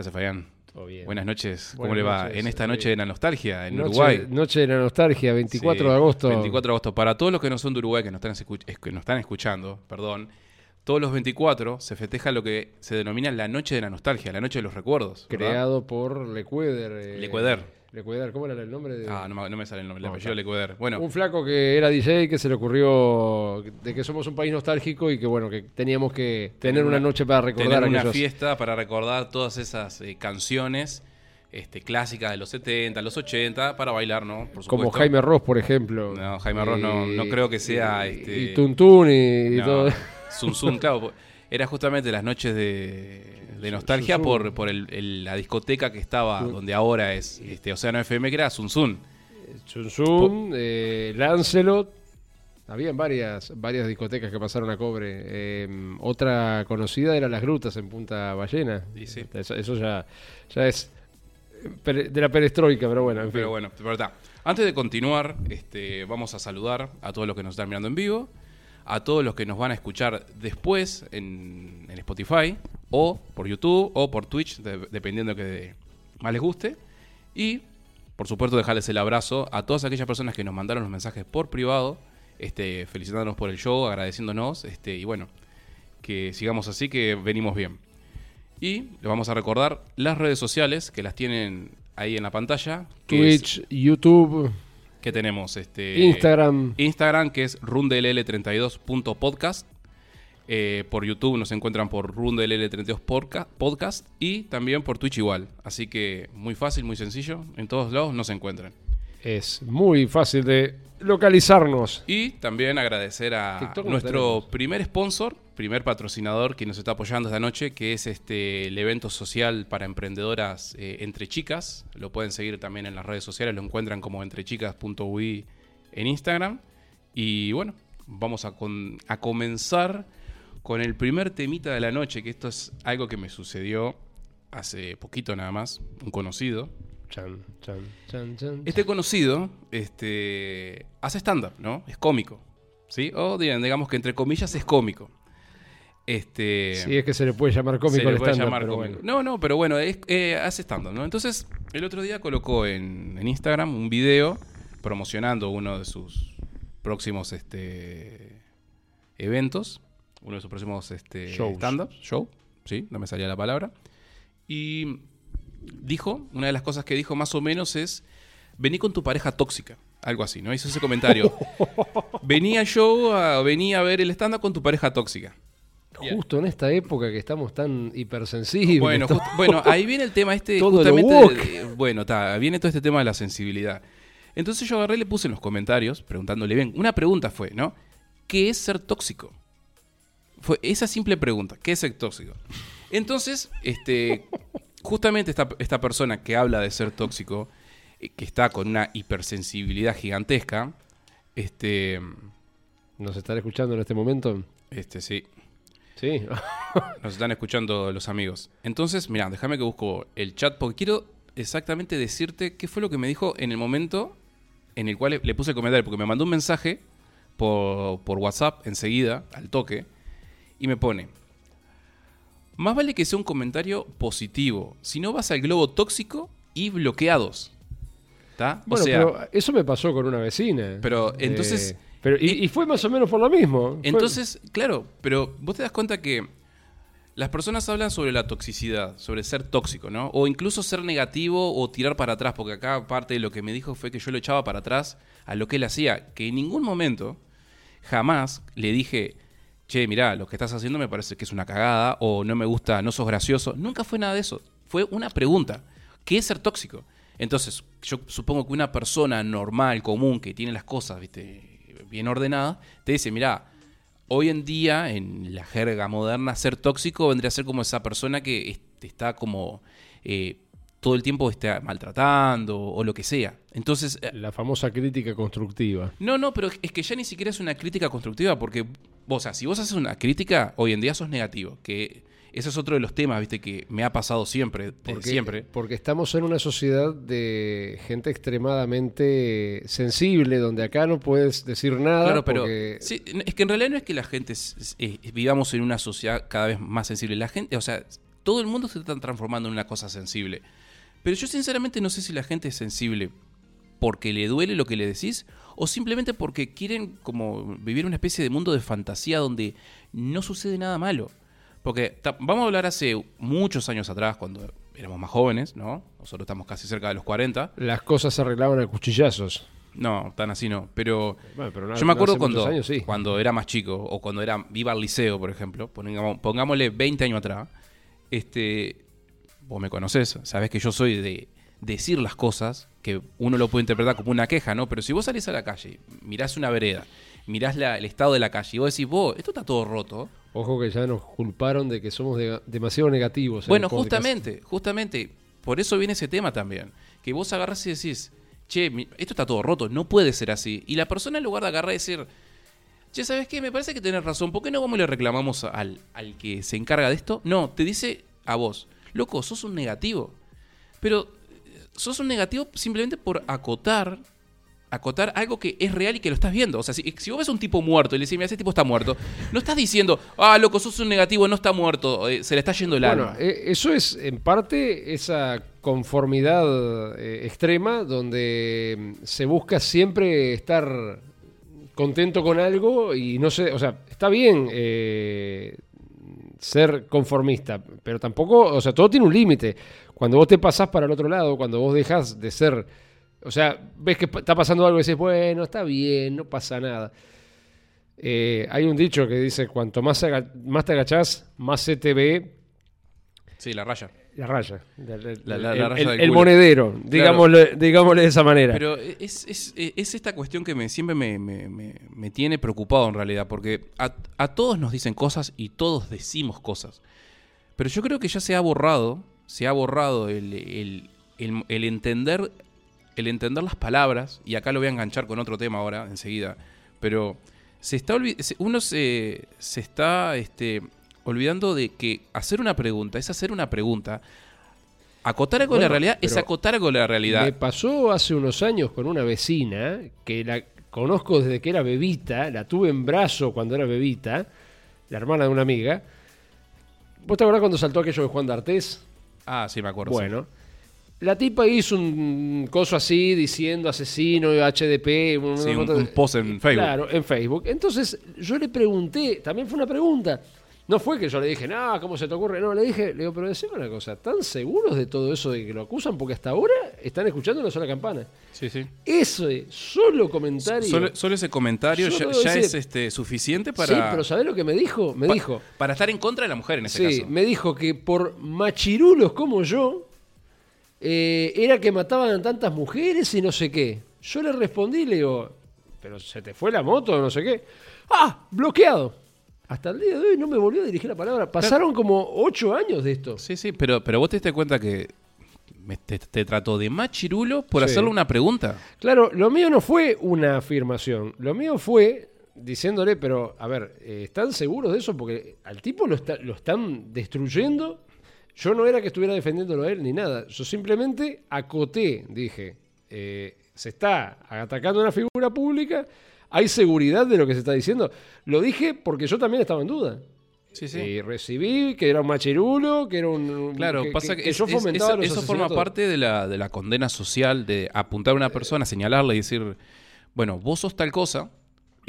¿Qué hace, Fabián? Todo bien. Buenas noches. ¿Cómo Buenas le va? noches, En esta eh, noche de la nostalgia, en noche, Uruguay. Noche de la nostalgia, 24 Sí, de agosto. 24 de agosto. Para todos los que no son de Uruguay, que nos están, que nos están escuchando, perdón, todos los 24 se festeja lo que se denomina la noche de la nostalgia, la noche de los recuerdos. ¿verdad? Creado por Lecueder. eh, Lecueder. Lecueder, ¿cómo era el nombre? De... Ah, no, me- no me sale el nombre, el apellido. Lecueder. Bueno, Un flaco que era DJ que se le ocurrió de que somos un país nostálgico y que bueno, que teníamos que tener una, una- noche para recordar tener una aquellos- fiesta para recordar todas esas eh, canciones este, clásicas de los 70, los 80, para bailar, ¿no? Por como. Jaime Ross, por ejemplo. No, Jaime Ross no- no creo que sea, Y, este- y Tuntún y, y No, todo. Zum Zum, claro. po- Era justamente las noches de, de nostalgia por, por el- el- la discoteca que estaba donde ahora es este, Océano FM, que era Zum. Chun Chun, eh, Lancelot. Habían varias, varias discotecas que pasaron a cobre. Eh, otra conocida era Las Grutas en Punta Ballena. Sí. Eso, eso ya, ya es eh, de la perestroika, pero bueno, en fin. Pero bueno, pero está. Antes de continuar, este, vamos a saludar a todos los que nos están mirando en vivo, a todos los que nos van a escuchar después en, en Spotify, o por YouTube, o por Twitch, de- dependiendo que más les guste. Y, por supuesto, dejarles el abrazo a todas aquellas personas que nos mandaron los mensajes por privado, este, felicitándonos por el show, agradeciéndonos, este, y bueno, que sigamos así, que venimos bien. Y les vamos a recordar las redes sociales que las tienen ahí en la pantalla. que es- Twitch, YouTube, que tenemos este Instagram. Instagram que es rundll32.podcast. Eh, por YouTube nos encuentran por rundll32 podca- podcast y también por Twitch igual. Así que muy fácil, muy sencillo. En todos lados nos encuentran. Es muy fácil de localizarnos. Y también agradecer a nuestro tenemos. primer sponsor, primer patrocinador que nos está apoyando esta noche, que es este el evento social para emprendedoras eh, Entre Chicas. Lo pueden seguir también en las redes sociales, lo encuentran como entrechicas.ui en Instagram. Y bueno, vamos a, con- a comenzar con el primer temita de la noche, que esto es algo que me sucedió hace poquito nada más, un conocido. Chan, chan, chan, chan. Este conocido este, hace stand-up, ¿no? Es cómico. ¿Sí? O digamos que entre comillas es cómico. Este, Sí, es que se le puede llamar cómico se le puede llamar cómico. bueno. No, no, pero bueno, es- eh, hace stand-up, ¿no? Entonces, el otro día colocó en, en Instagram un video promocionando uno de sus próximos este, eventos, uno de sus próximos este, stand-ups, show, sí, no me salía la palabra. Y dijo, una de las cosas que dijo más o menos es, vení con tu pareja tóxica. Algo así, ¿no? Hizo ese comentario. vení al show, a- vení a ver el stand-up con tu pareja tóxica. Justo en esta época que estamos tan hipersensibles. Bueno, todo- just- bueno, ahí viene el tema este. Todo lo justamente bueno, está, viene todo este tema de la sensibilidad. Entonces yo agarré y le puse en los comentarios, preguntándole bien. Una pregunta fue, ¿no? ¿Qué es ser tóxico? Fue esa simple pregunta, ¿qué es ser tóxico? Entonces, este, justamente esta, esta persona que habla de ser tóxico, eh, que está con una hipersensibilidad gigantesca, este, ¿Nos están escuchando en este momento? este sí, Sí. Nos están escuchando los amigos. Entonces, mira, déjame que busco el chat porque quiero exactamente decirte qué fue lo que me dijo en el momento en el cual le, le puse el comentario, porque me mandó un mensaje por, por WhatsApp enseguida, al toque, y me pone, más vale que sea un comentario positivo, si no vas al globo tóxico y bloqueados. ¿Está? Bueno, o sea, pero eso me pasó con una vecina. Pero, entonces- Eh, pero, y, y fue más o menos por lo mismo. Fue- Entonces, claro, pero vos te das cuenta que las personas hablan sobre la toxicidad, sobre ser tóxico, ¿no? O incluso ser negativo o tirar para atrás, porque acá parte de lo que me dijo fue que yo lo echaba para atrás a lo que él hacía, que en ningún momento, jamás le dije, che, mirá, lo que estás haciendo me parece que es una cagada, o no me gusta, no sos gracioso. Nunca fue nada de eso. Fue una pregunta. ¿Qué es ser tóxico? Entonces, yo supongo que una persona normal, común, que tiene las cosas, viste, bien ordenadas, te dice, mirá, hoy en día, en la jerga moderna, ser tóxico vendría a ser como esa persona que está como eh, todo el tiempo está maltratando o lo que sea. Entonces, eh, La famosa crítica constructiva. no, no, pero es que ya ni siquiera es una crítica constructiva, porque, vos, o sea, si vos haces una crítica, hoy en día sos negativo, que ese es otro de los temas, viste, que me ha pasado siempre, Porque, siempre. porque estamos en una sociedad de gente extremadamente sensible, donde acá no puedes decir nada. Claro, pero porque- sí, es que en realidad no es que la gente eh, vivamos en una sociedad cada vez más sensible. La gente, o sea, todo el mundo se está transformando en una cosa sensible. Pero yo sinceramente no sé si la gente es sensible porque le duele lo que le decís o simplemente porque quieren como vivir una especie de mundo de fantasía donde no sucede nada malo. Porque vamos a hablar hace muchos años atrás, cuando éramos más jóvenes, ¿no? Nosotros estamos casi cerca de los 40. Las cosas se arreglaban a cuchillazos. No, tan así no. Pero Bueno, pero no- yo me acuerdo cuando, años, sí. cuando era más chico o cuando era iba al liceo, por ejemplo, pongámosle 20 años atrás, este, vos me conocés, sabés que yo soy de decir las cosas que uno lo puede interpretar como una queja, ¿no? Pero si vos salís a la calle, mirás una vereda, mirás la- el estado de la calle y vos decís, vos, esto está todo roto. Ojo que ya nos culparon de que somos de- demasiado negativos. en Bueno, justamente, justamente, por eso viene ese tema también. Que vos agarrás y decís, che, esto está todo roto, no puede ser así. Y la persona en lugar de agarrar y decir, che, ¿sabes qué? Me parece que tenés razón, ¿por qué no vamos y le reclamamos al, al que se encarga de esto? No, te dice a vos, loco, sos un negativo. Pero eh, sos un negativo simplemente por acotar acotar algo que es real y que lo estás viendo. O sea, si, si vos ves a un tipo muerto y le decís, mira, ese tipo está muerto, no estás diciendo, ah, loco, sos un negativo, no está muerto, eh, se le está yendo el Bueno, alma. eh, eso es en parte esa conformidad eh, extrema donde mm, se busca siempre estar contento con algo y no sé, o sea, está bien ser conformista, pero tampoco, o sea, todo tiene un límite. Cuando vos te pasás para el otro lado, cuando vos dejas de ser, o sea, ves que está pasando algo y dices, bueno, está bien, no pasa nada. Eh, hay un dicho que dice, cuanto más, más te agachás, más se te ve Sí, la raya. La raya. El, el- La- la- el- la raya el- del el culo. monedero, digámosle, digámosle de esa manera. Pero es, es- es esta cuestión que me, siempre me, me- me- me tiene preocupado en realidad, porque a, a todos nos dicen cosas y todos decimos cosas. Pero yo creo que ya se ha borrado, se ha borrado el, el- el- el entender, el entender las palabras, y acá lo voy a enganchar con otro tema ahora, enseguida, pero se está uno se, se está este, olvidando de que hacer una pregunta es hacer una pregunta. Acotar algo de la realidad es acotar algo de la realidad. Me pasó hace unos años con una vecina que la conozco desde que era bebita, la tuve en brazo cuando era bebita, la hermana de una amiga. ¿Vos te acordás cuando saltó aquello de Juan D'Artés? Ah, sí, me acuerdo. sí. Bueno, la tipa hizo un coso así diciendo asesino, HDP, Sí, un, un post en Facebook. Claro, en Facebook. Entonces yo le pregunté, también fue una pregunta. No fue que yo le dije, no, ¿cómo se te ocurre? No, le dije, le digo, pero decime una cosa, ¿están seguros de todo eso de que lo acusan? Porque hasta ahora están escuchando una sola campana. Sí, sí. Ese solo comentario. Solo, solo ese comentario Solo ya, ya ese- es este, suficiente Sí, para, pero ¿sabés lo que me dijo? Me pa- dijo. para estar en contra de la mujer en ese Sí, caso. me dijo que por machirulos como yo, eh, era que mataban a tantas mujeres y no sé qué. Yo le respondí, le digo, pero se te fue la moto, no sé qué. Ah, bloqueado. Hasta el día de hoy no me volvió a dirigir la palabra. Pasaron como ocho años de esto. Sí, sí, pero, pero vos te diste cuenta que me- te, te trató de machirulo por Sí. hacerle una pregunta. Claro, lo mío no fue una afirmación. Lo mío fue diciéndole, pero a ver, eh, ¿están seguros de eso? Porque al tipo lo, está- lo están destruyendo. Yo no era que estuviera defendiéndolo a él ni nada. Yo simplemente acoté, dije, eh, se está atacando una figura pública. ¿Hay seguridad de lo que se está diciendo? Lo dije porque yo también estaba en duda. Sí, sí. Y recibí que era un machirulo, que era un... Claro, pasa que, es- yo fomentaba eso, los eso forma parte de la, de la condena social, de apuntar a una persona, señalarla y decir, bueno, vos sos tal cosa,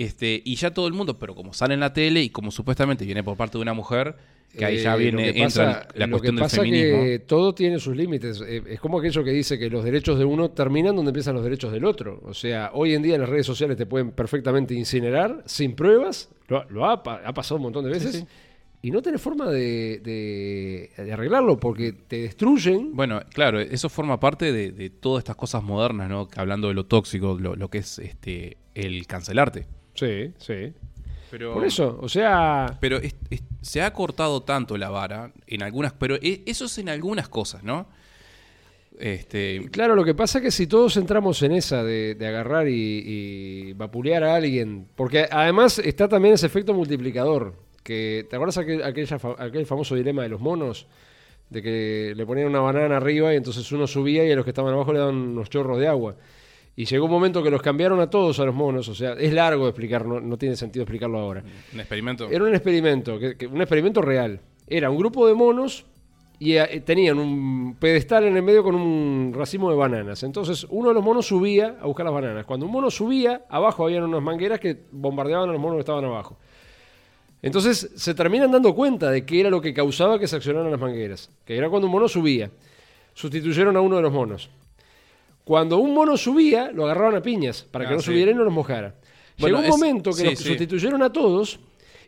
este, y ya todo el mundo, pero como sale en la tele y como supuestamente viene por parte de una mujer, que ahí ya Eh, viene, entra la lo cuestión del feminismo. que todo tiene sus límites. Eh, es como aquello que dice que los derechos de uno terminan donde empiezan los derechos del otro. O sea, hoy en día en las redes sociales te pueden perfectamente incinerar sin pruebas. Lo, lo ha, pa- ha pasado un montón de veces. sí. Y no tenés forma de, de- de arreglarlo porque te destruyen. Bueno, claro, eso forma parte de, de todas estas cosas modernas, ¿no? Hablando de lo tóxico, lo, lo que es este el cancelarte. Sí, sí. Pero, Por eso, o sea, Pero es- es- se ha cortado tanto la vara en algunas, pero e- eso es en algunas cosas, ¿no? Este, Claro, lo que pasa es que si todos entramos en esa de, de agarrar y, y vapulear a alguien, porque además está también ese efecto multiplicador, que ¿te acuerdas aquel, aquella aquel famoso dilema de los monos? De que le ponían una banana arriba y entonces uno subía y a los que estaban abajo le daban unos chorros de agua. Y llegó un momento que los cambiaron a todos a los monos, o sea, es largo de explicar, no, no tiene sentido explicarlo ahora. un experimento. Era un experimento, que- que- un experimento real. Era un grupo de monos y eh, tenían un pedestal en el medio con un racimo de bananas. Entonces uno de los monos subía a buscar las bananas. Cuando un mono subía, abajo habían unas mangueras que bombardeaban a los monos que estaban abajo. Entonces se terminan dando cuenta de qué era lo que causaba que se accionaran las mangueras. Que era cuando un mono subía. Sustituyeron a uno de los monos. Cuando un mono subía, lo agarraban a piñas para que Ah, no sí. subiera y no los mojara. Bueno, Llegó un es- momento que sí, los sí. sustituyeron a todos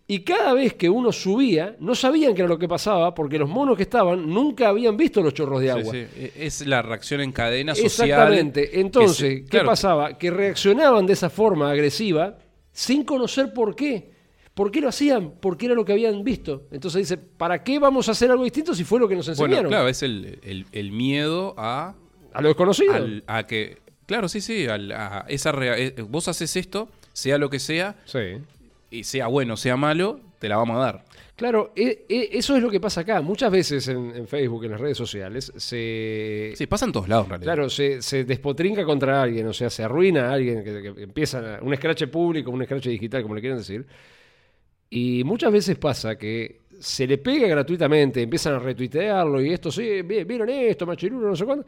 y cada vez que uno subía, no sabían qué era lo que pasaba porque los monos que estaban nunca habían visto los chorros de agua. sí. E- Es la reacción en cadena social. Exactamente. Entonces, que se- ¿qué claro, pasaba? Que reaccionaban de esa forma agresiva sin conocer por qué. ¿Por qué lo hacían? Porque era lo que habían visto. Entonces dice, ¿para qué vamos a hacer algo distinto si fue lo que nos Bueno, enseñaron? claro, es el, el- el miedo a, A lo desconocido. al- a que. Claro, sí, sí. al- a esa rea- eh, vos haces esto, sea lo que sea, Sí. y sea bueno, sea malo, te la vamos a dar. Claro, e- e- eso es lo que pasa acá. Muchas veces en, en Facebook, en las redes sociales, se, Sí, pasa en todos lados, en realidad. Claro, se, se despotrinca contra alguien, o sea, se arruina a alguien que, que empieza un escrache público, un escrache digital, como le quieran decir. Y muchas veces pasa que se le pega gratuitamente, empiezan a retuitearlo y esto, sí, vi- vieron esto, machirulo, no sé cuándo.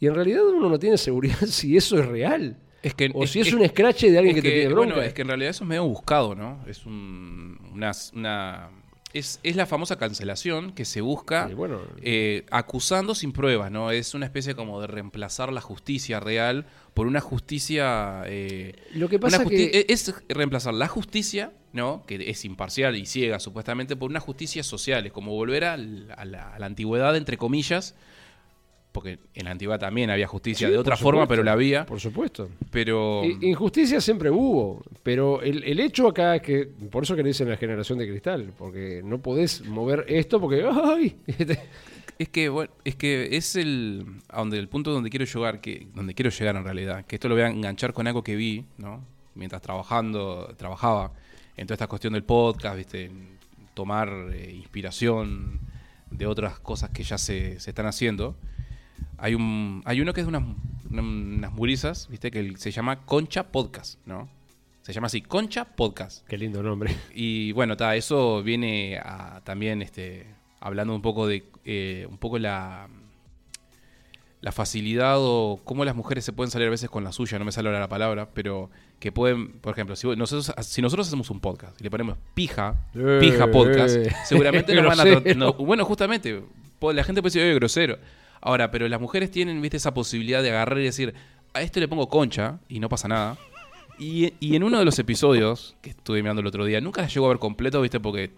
Y en realidad uno no tiene seguridad si eso es real. Es que, O si es un escrache de alguien que, te tiene bronca. Bueno, es que en realidad eso es medio buscado, ¿no? Es un, una, una- es, es la famosa cancelación que se busca bueno, eh, acusando sin pruebas, ¿no? Es una especie como de reemplazar la justicia real por una justicia... eh, lo que pasa justi- que... Es reemplazar la justicia, ¿no? Que es imparcial y ciega supuestamente, por una justicia social. Es como volver al- a, la, a la antigüedad, entre comillas, porque en la antigüedad también había justicia Sí, de otra forma, pero la había. Por supuesto. Pero... Injusticia siempre hubo, pero el, el hecho acá es que, por eso que le dicen la generación de cristal, porque no podés mover esto porque, ¡ay! Es que, bueno, es que es el, a donde, el punto donde quiero llegar, que, donde quiero llegar en realidad, que esto lo voy a enganchar con algo que vi, ¿no? Mientras trabajando, trabajaba en toda esta cuestión del podcast, viste, en tomar eh, inspiración de otras cosas que ya se, se están haciendo. Hay un, hay uno que es de unas, una- unas gurisas, viste, que se llama Concha Podcast, ¿no? Se llama así, Concha Podcast. Qué lindo nombre. Y bueno, ta, eso viene a, también este, hablando un poco de eh, un poco la, la facilidad o cómo las mujeres se pueden salir a veces con la suya, no me sale ahora la palabra, pero que pueden, por ejemplo, si vos- nosotros, si nosotros hacemos un podcast y le ponemos pija, Eh, pija podcast, eh. seguramente nos van a no, bueno, justamente, la gente puede decir, oye, grosero. Ahora, pero las mujeres tienen, viste, esa posibilidad de agarrar y decir, a esto le pongo concha y no pasa nada. Y, y en uno de los episodios que estuve mirando el otro día, nunca las llego a ver completo, viste, porque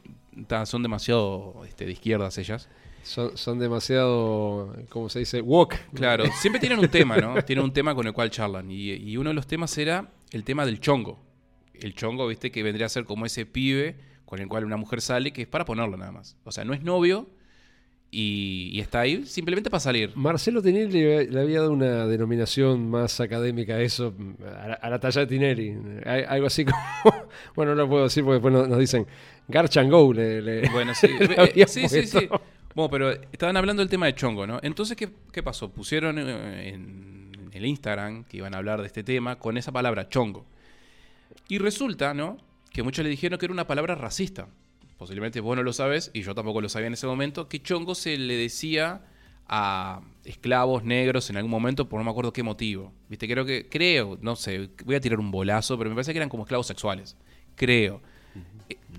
ta, son demasiado este, de izquierdas ellas. Son, son demasiado, ¿cómo se dice? Woke. Claro, siempre tienen un tema, ¿no? Tienen un tema con el cual charlan. Y, y uno de los temas era el tema del chongo. El chongo, viste, que vendría a ser como ese pibe con el cual una mujer sale, que es para ponerlo nada más. O sea, no es novio y, y está ahí simplemente para salir. Marcelo Tinelli le, le había dado una denominación más académica a eso, a la, a la talla de Tinelli. Algo así como, bueno, no lo puedo decir porque después nos, nos dicen Garch and Go. Le, le- Bueno, sí, le eh, sí, sí, sí. puesto. Bueno, pero estaban hablando del tema de chongo, ¿no? Entonces, ¿qué, qué pasó? Pusieron eh, en el Instagram que iban a hablar de este tema con esa palabra chongo. Y resulta, ¿no? Que muchos le dijeron que era una palabra racista. Posiblemente vos no lo sabes, y yo tampoco lo sabía en ese momento, que chongo se le decía a esclavos negros en algún momento por no me acuerdo qué motivo. Viste, creo que, creo, no sé, voy a tirar un bolazo, pero me parece que eran como esclavos sexuales. Creo.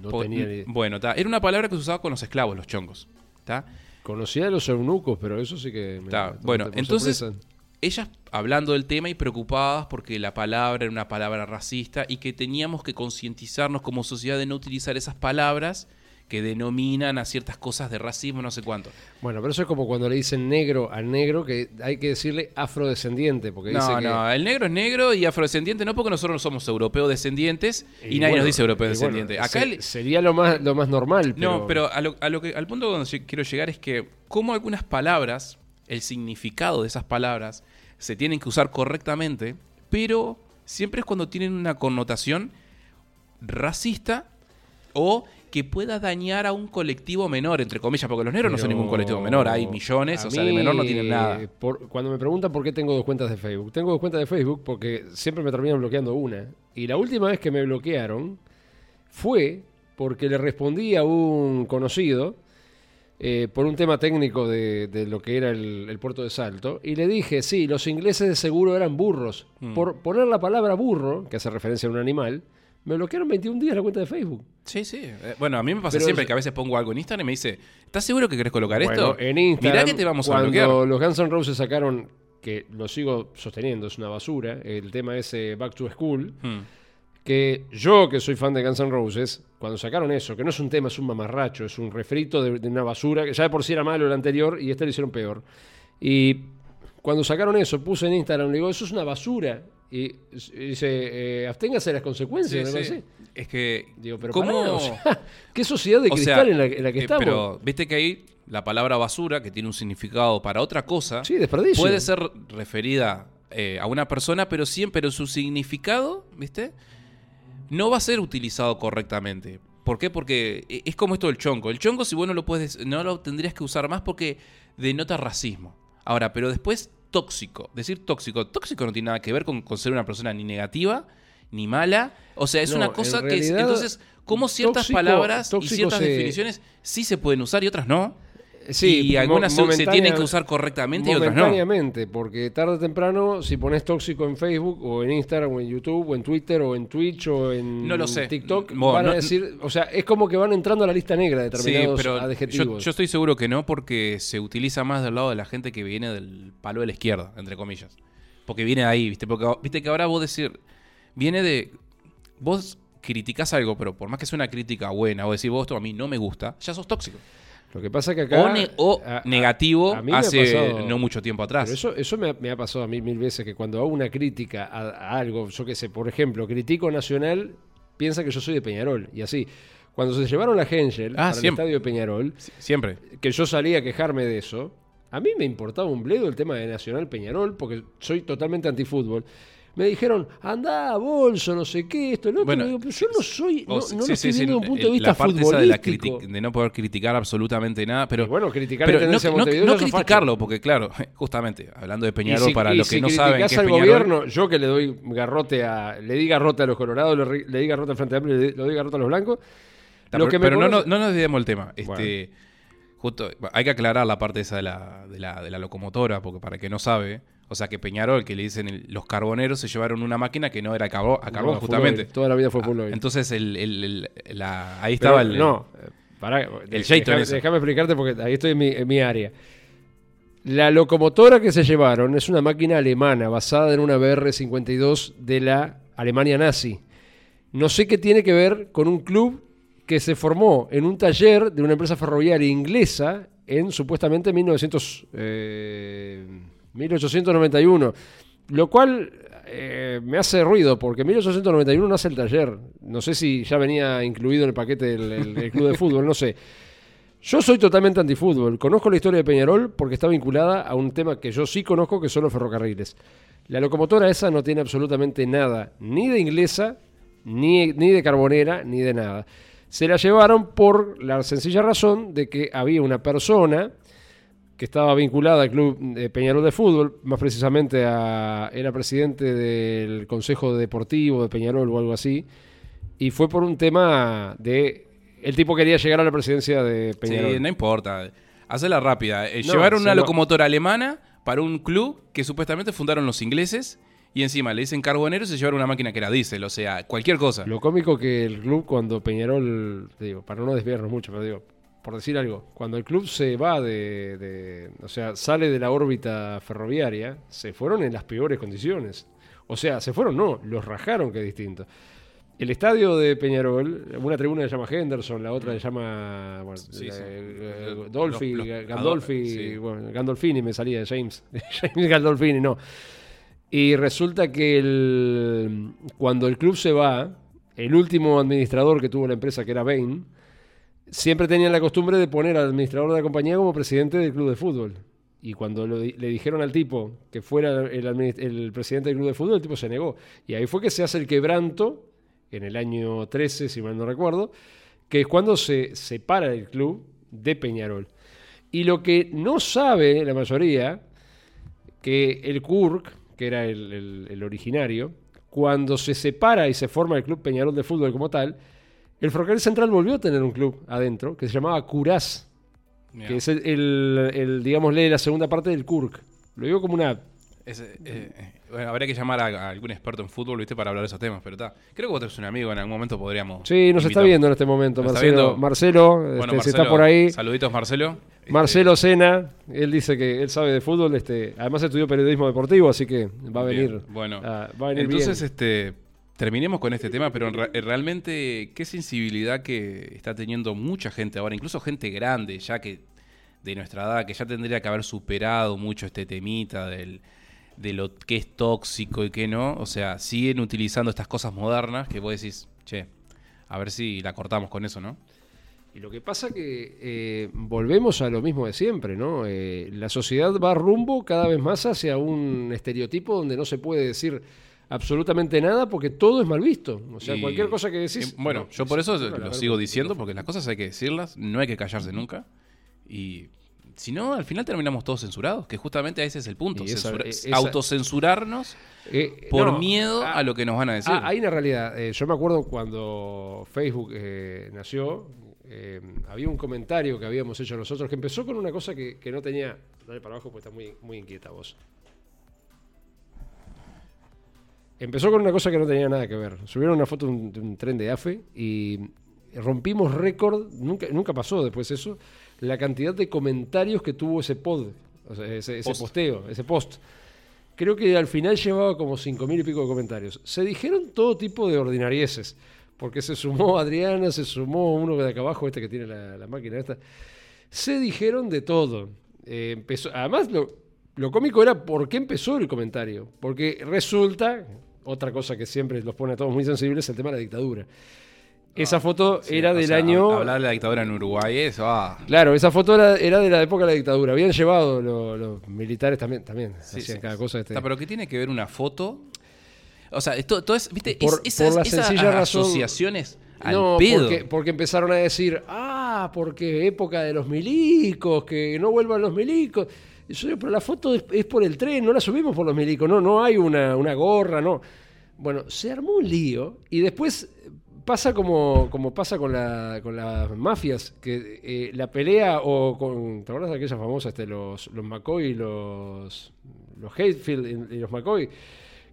No Po- tenía ni- Bueno, ta, era una palabra que se usaba con los esclavos, los chongos. ¿tá? Conocía a los eunucos, pero eso sí que me Ta, Bueno, entonces, sorpresa. Ellas hablando del tema y preocupadas porque la palabra era una palabra racista y que teníamos que concientizarnos como sociedad de no utilizar esas palabras que denominan a ciertas cosas de racismo, no sé cuánto. Bueno, pero eso es como cuando le dicen negro al negro, que hay que decirle afrodescendiente, porque dice No, que... no, el negro es negro y afrodescendiente no porque nosotros no somos europeos descendientes y, nadie bueno, nos dice europeo y bueno, descendiente. Acá se- el- sería lo más, lo más normal. No, pero a lo, a lo que, al punto donde quiero llegar es que como algunas palabras, el significado de esas palabras se tienen que usar correctamente, pero siempre es cuando tienen una connotación racista o que pueda dañar a un colectivo menor, entre comillas, porque los negros no son ningún colectivo menor, hay millones, o sea, de menor no tienen nada. eh, por- cuando me preguntan por qué tengo dos cuentas de Facebook, tengo dos cuentas de Facebook porque siempre me terminan bloqueando una. Y la última vez que me bloquearon fue porque le respondí a un conocido eh, por un tema técnico de, de lo que era el, el puerto de Salto. Y le dije, sí, los ingleses de seguro eran burros. Mm. Por poner la palabra burro, que hace referencia a un animal, me bloquearon 21 días la cuenta de Facebook. Sí, sí. Eh, Bueno, a mí me pasa Pero siempre es- que a veces pongo algo en Instagram y me dice, ¿estás seguro que querés colocar Bueno, esto? en Instagram, Mirá que te vamos a cuando bloquear. los Guns N' Roses sacaron, que lo sigo sosteniendo, es una basura, el tema ese Back to School, Hmm. Que yo, que soy fan de Guns N' Roses, cuando sacaron eso, que no es un tema, es un mamarracho, es un refrito de, de una basura, que ya de por sí era malo el anterior y este lo hicieron peor. Y cuando sacaron eso, puse en Instagram, le digo, eso es una basura. Y, y dice, eh, absténgase de las consecuencias. Sí, algo sí. Es que, Digo, pero ¿cómo? pará, o sea, ¿qué sociedad de O cristal sea, en, la, en la que eh, estamos? Pero viste que ahí la palabra basura, que tiene un significado para otra cosa, sí, desperdicio. puede ser referida eh, a una persona, pero siempre su significado, ¿viste? No va a ser utilizado correctamente. ¿Por qué? Porque e- es como esto del chongo. El chongo, si vos no lo puedes, no lo tendrías que usar más porque denota racismo. Ahora, pero después tóxico. Decir tóxico. Tóxico no tiene nada que ver con, con ser una persona ni negativa ni mala. O sea, es No, una cosa que es, entonces, como ciertas tóxico- palabras y ciertas se- definiciones sí se pueden usar y otras no. Sí, y algunas se- tienen que usar correctamente y otras no. Momentáneamente, porque tarde o temprano, si pones tóxico en Facebook, o en Instagram, o en YouTube, o en Twitter, o en Twitch, o en No lo sé. TikTok, van a no- decir, o sea, es como que van entrando a la lista negra Sí, determinados pero yo, adjetivos. yo estoy seguro que no, porque se utiliza más del lado de la gente que viene del palo de la izquierda, entre comillas. Porque viene de ahí, ¿viste? Porque viste que ahora vos decir, viene de. Vos criticás algo, pero por más que sea una crítica buena, o decir vos esto a mí no me gusta, ya sos tóxico. Lo que pasa que acá... o ne- o a- a- negativo a hace pasado- no mucho tiempo atrás. Pero eso, eso me, ha, me ha pasado a mí mil veces, que cuando hago una crítica a, a algo, yo qué sé, por ejemplo, critico Nacional, piensa que yo soy de Peñarol, y así. Cuando se llevaron la Hengel Ah, siempre. el estadio de Peñarol, Sie- Siempre. que yo salía a quejarme de eso, a mí me importaba un bledo el tema de Nacional Peñarol, porque soy totalmente antifútbol. Me dijeron, anda, bolso, no sé qué, esto, otro. Bueno, Digo, pero yo no soy, no, O- no sí, lo sí, estoy sí, viendo desde un punto de vista la parte esa de, la no poder criticar absolutamente nada, pero Y bueno, criticar pero no, no- no criticarlo, porque claro, justamente, hablando de Peñarol, si- para los si que no saben criticás es al Peñarol, gobierno, yo que le doy garrote a, le di garrote a los colorados, le, le di garrote al Frente Amplio, le, le doy garrote a los blancos. Ta, pero que me pero no, no, no nos desviemos el tema. Este, justo, hay que aclarar la parte esa de la, de la, de la locomotora, porque para el que no sabe, o sea que Peñarol, que le dicen el- los carboneros, se llevaron una máquina que no era a carbón, a carbón No, full justamente. toda la vida fue full Ah. Entonces, el, el- el- la- ahí Pero estaba el. No, de- Jayton déjame, explicarte porque ahí estoy en mi, en mi área. La locomotora que se llevaron es una máquina alemana basada en una BR-52 de la Alemania nazi. No sé qué tiene que ver con un club que se formó en un taller de una empresa ferroviaria inglesa en supuestamente 1900, eh, 1891. Lo cual eh, me hace ruido porque en 1891 nace el taller. No sé si ya venía incluido en el paquete del el- el club de fútbol, no sé. Yo soy totalmente antifútbol. Conozco la historia de Peñarol porque está vinculada a un tema que yo sí conozco, que son los ferrocarriles. La locomotora esa no tiene absolutamente nada, ni de inglesa, ni, ni de carbonera, ni de nada. Se la llevaron por la sencilla razón de que había una persona que estaba vinculada al club de Peñarol de fútbol, más precisamente a, era presidente del Consejo Deportivo de Peñarol o algo así, y fue por un tema de... El tipo quería llegar a la presidencia de Peñarol. Sí, no importa. Hacela rápida. Eh, No, llevaron una lo- locomotora alemana para un club que supuestamente fundaron los ingleses y encima le dicen carboneros y se llevaron una máquina que era diésel, o sea, cualquier cosa. Lo cómico que el club cuando Peñarol, te digo, para no desviarnos mucho, pero digo, por decir algo, cuando el club se va de, de- o sea, sale de la órbita ferroviaria, se fueron en las peores condiciones. O sea, se fueron, no, los rajaron, que es distinto. El estadio de Peñarol, una tribuna se llama Henderson, la otra se llama bueno, Sí, la- sí. eh, Los- Dolphy, los- los- Gandolfi, sí. bueno, Gandolfini me salía, James, James Gandolfini, no. Y resulta que el- cuando el club se va, el último administrador que tuvo la empresa, que era Bain, siempre tenían la costumbre de poner al administrador de la compañía como presidente del club de fútbol. Y cuando le dijeron al tipo que fuera el, presidente del club de fútbol, el tipo se negó. Y ahí fue que se hace el quebranto, en el año 13, si mal no recuerdo, que es cuando se separa el club de Peñarol. Y lo que no sabe la mayoría, que el Kurk, que era el- el originario, cuando se separa y se forma el Club Peñarol de Fútbol como tal, el Ferrocarril Central volvió a tener un club adentro que se llamaba Curaz. Que es el, el, el, digamos, lee la segunda parte del Kurk. Lo digo como una... Es, eh, bueno, habría que llamar a, a algún experto en fútbol, ¿viste? Para hablar de esos temas, pero está. Creo que vos tenés un amigo, en algún momento podríamos. Sí, nos está viendo en este momento, ¿Nos está Marcelo. Marcelo, Bueno, este, si está por ahí. Saluditos, Marcelo. Este, Marcelo Sena, él dice que él sabe de fútbol, este, además estudió periodismo deportivo, así que va a bien, venir. Bueno, ah, va a venir entonces, bien. este. Terminemos con este tema, pero eh, realmente qué sensibilidad que está teniendo mucha gente ahora, incluso gente grande, ya que de nuestra edad, que ya tendría que haber superado mucho este temita del, de lo que es tóxico y qué no. O sea, siguen utilizando estas cosas modernas que vos decís, che, a ver si la cortamos con eso, ¿no? Y lo que pasa que eh, volvemos a lo mismo de siempre, ¿no? Eh, la sociedad va rumbo cada vez más hacia un estereotipo donde no se puede decir absolutamente nada porque todo es mal visto. O sea, Y- cualquier cosa que decís... y, bueno, no, yo por es- eso lo sigo diciendo, porque las cosas hay que decirlas, no hay que callarse nunca. Y si no, al final terminamos todos censurados, que justamente ese es el punto. Y esa- censura- esa- autocensurarnos Eh, por no, miedo ah, a lo que nos van a decir. Ah, hay una realidad. Eh, yo me acuerdo cuando Facebook eh, nació, eh, había un comentario que habíamos hecho nosotros que empezó con una cosa que, que no tenía. Dale para abajo porque está muy, muy inquieta vos. Empezó con una cosa que no tenía nada que ver. Subieron una foto de un, de un tren de AFE y rompimos récord, nunca, nunca pasó después eso, la cantidad de comentarios que tuvo ese pod, o sea, ese, ese Post. posteo, ese post. Creo que al final llevaba como cinco mil y pico de comentarios. Se dijeron todo tipo de ordinarieces, porque se sumó Adriana, se sumó uno de acá abajo, este que tiene la, la máquina esta. Se dijeron de todo. Eh, empezó, además, lo, lo cómico era por qué empezó el comentario. Porque resulta, otra cosa que siempre los pone a todos muy sensibles, el tema de la dictadura. Esa foto Ah, Sí, era del sea, año... Hablar de la dictadura en Uruguay, eso, ah. Claro, esa foto era, era de la época de la dictadura. Habían llevado lo- los militares también, también Sí, hacían sí. cada cosa. Este. Está, pero ¿qué tiene que ver una foto? O sea, esto, todo es, ¿viste? Es- Por- esas, por la esas razón- asociaciones al no, pedo. porque, porque empezaron a decir, ah, porque época de los milicos, que no vuelvan los milicos. Digo, pero la foto es, es por el tren, no la subimos por los milicos, no, no hay una, una gorra, no. Bueno, se armó un lío y después pasa como, como pasa con, la, con las mafias, que eh, la pelea o con, ¿te acuerdas de aquella famosa, este, los, los McCoy y los, los Hatefield y los McCoy?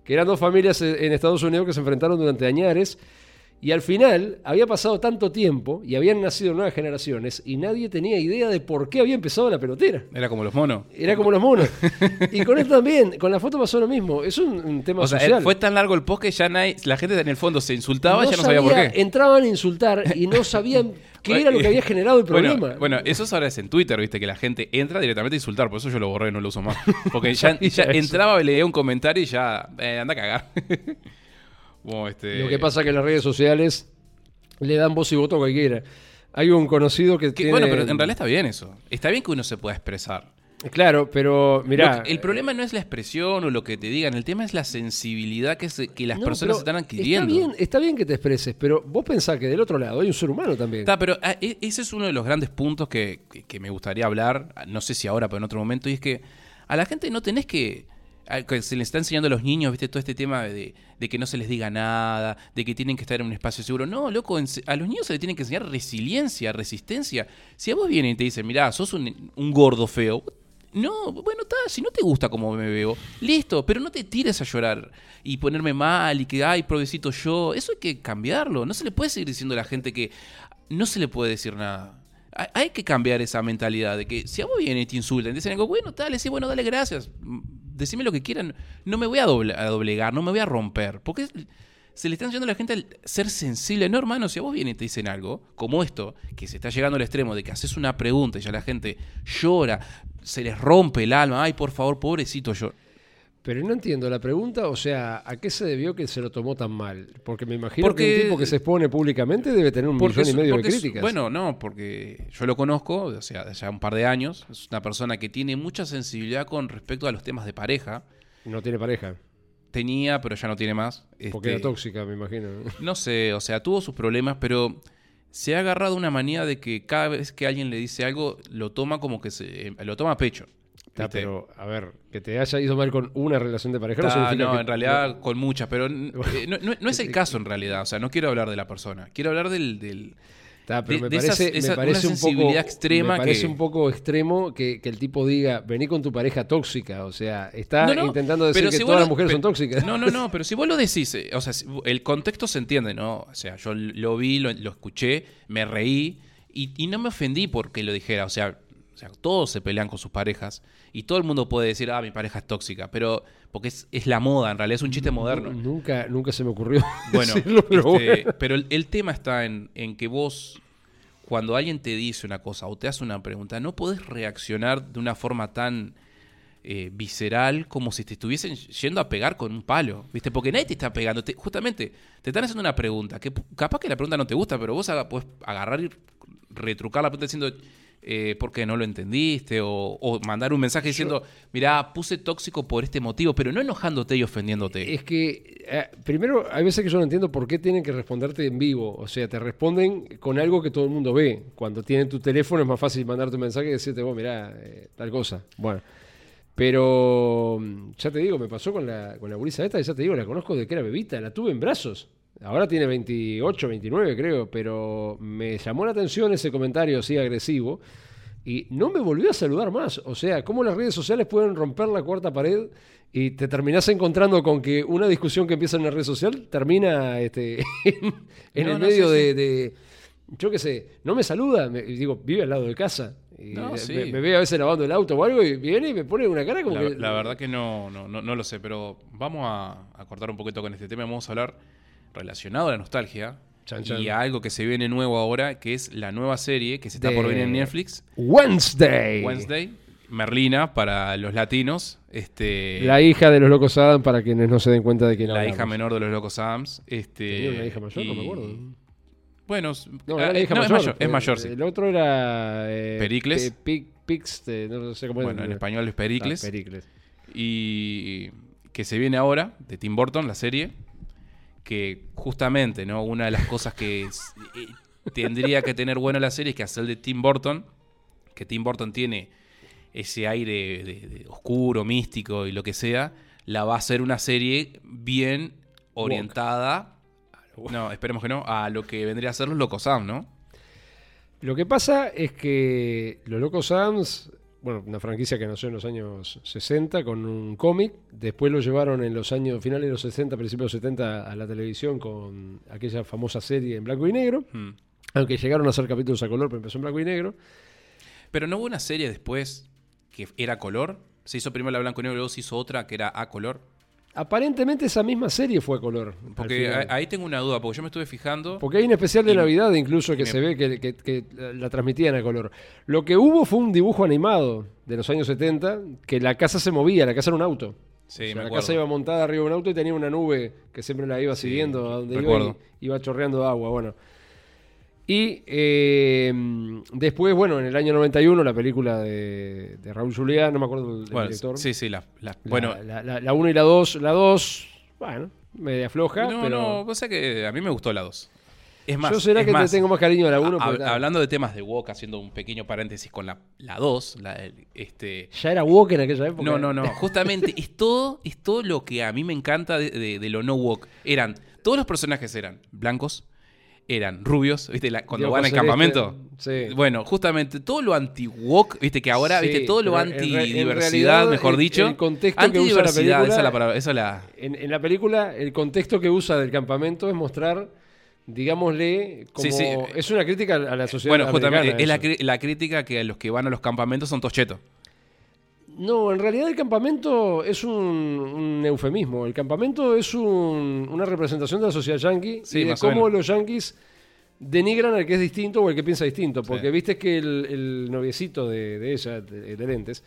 que eran dos familias en Estados Unidos que se enfrentaron durante añares. Y al final había pasado tanto tiempo y habían nacido nuevas generaciones y nadie tenía idea de por qué había empezado la pelotera. Era como los monos. Era como los monos. y con esto también, con la foto pasó lo mismo. Es un, un tema O social. fue tan largo el post que ya nadie- la gente en el fondo se insultaba y No ya no sabía por qué. Entraban a insultar y no sabían qué era lo que había generado el Bueno, problema. Bueno, eso es ahora es en Twitter, viste, que la gente entra directamente a insultar, por eso yo lo borré, no lo uso más. Porque ya, ya Eso. entraba, leía un comentario y ya, eh, anda a cagar. Bueno, este, Lo que pasa es que las redes sociales le dan voz y voto a cualquiera. Hay un conocido que, que- tiene... Bueno, pero en realidad está bien eso. Está bien que uno se pueda expresar. Claro, pero mirá... Que- el problema no es la expresión o lo que te digan, el tema es la sensibilidad que, se- que las No, personas están adquiriendo. Está bien, está bien que te expreses, pero vos pensás que del otro lado hay un ser humano también. Está, pero ah, e- ese es uno de los grandes puntos que, que- me gustaría hablar, no sé si ahora, pero en otro momento, y es que a la gente no tenés que... que se les está enseñando a los niños, viste, todo este tema de, de que no se les diga nada, de que tienen que estar en un espacio seguro. No, loco, a los niños se les tiene que enseñar resiliencia, resistencia. Si a vos vienen y te dicen, mirá, sos un, un gordo feo, no, bueno, está, si no te gusta como me veo, listo, pero no te tires a llorar y ponerme mal y que, ay, provecito yo, eso hay que cambiarlo. No se le puede seguir diciendo a la gente que no se le puede decir nada. Hay- que cambiar esa mentalidad de que si a vos vienen y te insultan, dicen algo, bueno, dale, sí, bueno, dale, gracias, decime lo que quieran, no me voy a, doble- a doblegar, no me voy a romper, porque se le está enseñando a la gente ser sensible. No, hermano, si a vos vienen y te dicen algo, como esto, que se está llegando al extremo de que haces una pregunta y ya la gente llora, se les rompe el alma, ay, por favor, pobrecito yo. Pero no entiendo la pregunta, o sea, ¿a qué se debió que se lo tomó tan mal? Porque me imagino Porque- que un tipo que se expone públicamente debe tener un millón y medio de es- críticas. bueno, no, porque yo lo conozco, o sea, ya un par de años. Es una persona que tiene mucha sensibilidad con respecto a los temas de pareja. no tiene pareja, Tenía, pero ya no tiene más. porque Este, era tóxica, me imagino. No sé, o sea, tuvo sus problemas, pero se ha agarrado una manía de que cada vez que alguien le dice algo, lo toma como que se. lo toma a pecho. Pero, a ver, que te haya ido mal con una relación de pareja no significa no, que- en realidad con muchas, pero eh, no, no- no es el caso en realidad. O sea, no quiero hablar de la persona. Quiero hablar del, del, pero de- me de parece, esas- esa- me parece una un poco, extrema me parece que- un poco extremo que, que el tipo diga, vení con tu pareja tóxica. O sea, está No, no, intentando decir que si todas las mujeres son tóxicas. No, no, no, pero si vos lo decís, eh, o sea, si- el contexto se entiende, ¿no? O sea, yo lo vi, lo, lo escuché, me reí y, y no me ofendí porque lo dijera. O sea, o sea, todos se pelean con sus parejas y todo el mundo puede decir, ah, mi pareja es tóxica, pero porque es, es la moda, en realidad es un chiste moderno. Nunca, nunca se me ocurrió Bueno, decirlo, pero este, bueno. pero el, el tema está en, en que vos, cuando alguien te dice una cosa o te hace una pregunta, no podés reaccionar de una forma tan eh, visceral como si te estuviesen yendo a pegar con un palo, ¿viste? Porque nadie te está pegando. te- justamente, te están haciendo una pregunta, que capaz que la pregunta no te gusta, pero vos haga- podés agarrar y retrucar la pregunta diciendo... Eh, porque no lo entendiste o, o mandar un mensaje diciendo mirá puse tóxico por este motivo pero no enojándote y ofendiéndote Es que, eh, primero, hay veces que yo no entiendo por qué tienen que responderte en vivo. O sea, te responden con algo que todo el mundo ve. Cuando tienen tu teléfono es más fácil mandarte un mensaje y decirte, vos, mirá, eh, tal cosa. Bueno. Pero, mm, ya te digo, me pasó con la, con la esta, y ya te digo, la conozco de que era bebita, la tuve en brazos. Ahora tiene 28, 29 creo, pero me llamó la atención ese comentario así agresivo y no me volvió a saludar más. O sea, cómo las redes sociales pueden romper la cuarta pared y te terminás encontrando con que una discusión que empieza en una red social termina este, en, en No, el no, medio de, yo qué sé, no me saluda, me- digo, vive al lado de casa. Y No, me- sí. me, me ve a veces lavando el auto o algo y viene y me pone una cara como La, que... la verdad que no, no, no, no lo sé, pero vamos a, a cortar un poquito con este tema. Vamos a hablar relacionado a la nostalgia Chan, chan. y a algo que se viene nuevo ahora, que es la nueva serie que se está De- por venir en Netflix, Wednesday. Wednesday, Merlina para los latinos, este, La hija de los locos Adam, para quienes no se den cuenta de quién la hablamos. hija menor de los locos Adams. Este, ¿Tenía una hija mayor? No me acuerdo. Bueno, No, ah, era la hija no, mayor. es mayor, es mayor, sí. El otro era... eh, Pericles. Pe- Pix, eh, no sé cómo Bueno, en español es Pericles. Ah, Pericles. y que se viene ahora de Tim Burton, la serie, que justamente, ¿no? Una de las cosas que eh, tendría que tener buena la serie es que hacer de Tim Burton, que Tim Burton tiene ese aire de, de oscuro, místico y lo que sea, la va a hacer una serie bien orientada, no, esperemos que no, a lo que vendría a ser los Locos Sam, ¿no? Lo que pasa es que Los Locos Adams, bueno, una franquicia que nació en los años 60 con un cómic, después lo llevaron en los años finales de los 60, principios de los 70 a la televisión con aquella famosa serie en blanco y negro, Hmm. aunque llegaron a hacer capítulos a color, pero empezó en blanco y negro. Pero no hubo una serie después que era color. Se hizo primero la blanco y negro, luego se hizo otra que era a color. Aparentemente esa misma serie fue a color. Porque ahí tengo una duda, porque yo me estuve fijando. Porque hay un especial de Y- Navidad incluso que me- se ve que, que- que la transmitían a color. Lo que hubo fue un dibujo animado de los años 70 que la casa se movía, la casa era un auto. Sí, O sea, me la acuerdo. casa iba montada arriba de un auto y tenía una nube que siempre la iba Sí, siguiendo a donde iba y iba chorreando agua. Bueno. Y eh, después, bueno, en el año 91, la película de, de Raúl Juliá, no me acuerdo el, Bueno, director. sí, sí, la, la- La- bueno, la, la, la 1 y la 2, la 2, bueno, media floja, no, pero no, vos sabés que a mí me gustó la 2. Es más, yo será es que más, te tengo más cariño a la 1. a- hab- hablando de temas de Wok, haciendo un pequeño paréntesis con la 2, la, este, Ya era woke en aquella época. No, no, no. Justamente es todo, es todo lo que a mí me encanta de, de- de lo no woke. Eran, todos los personajes eran blancos, eran rubios, ¿viste? La- cuando van al campamento. sí. Bueno, justamente todo lo anti-woke, ¿viste? Que ahora, Sí, ¿viste? Todo lo anti-diversidad, mejor el- dicho. el contexto que usa la Antidiversidad, película- esa es la palabra, esa es la... En, en la película, el contexto que usa del campamento es mostrar, digámosle, como. Sí. Es una crítica a la sociedad. Bueno, justamente, es la, crítica que los que van a los campamentos son tochetos. No, en realidad el campamento es un, un eufemismo. El campamento es un- una representación de la sociedad yanqui Sí, y de cómo los yanquis denigran al que es distinto o al que piensa distinto. Porque Sí. viste que el, el noviecito de, de ella, de, de lentes,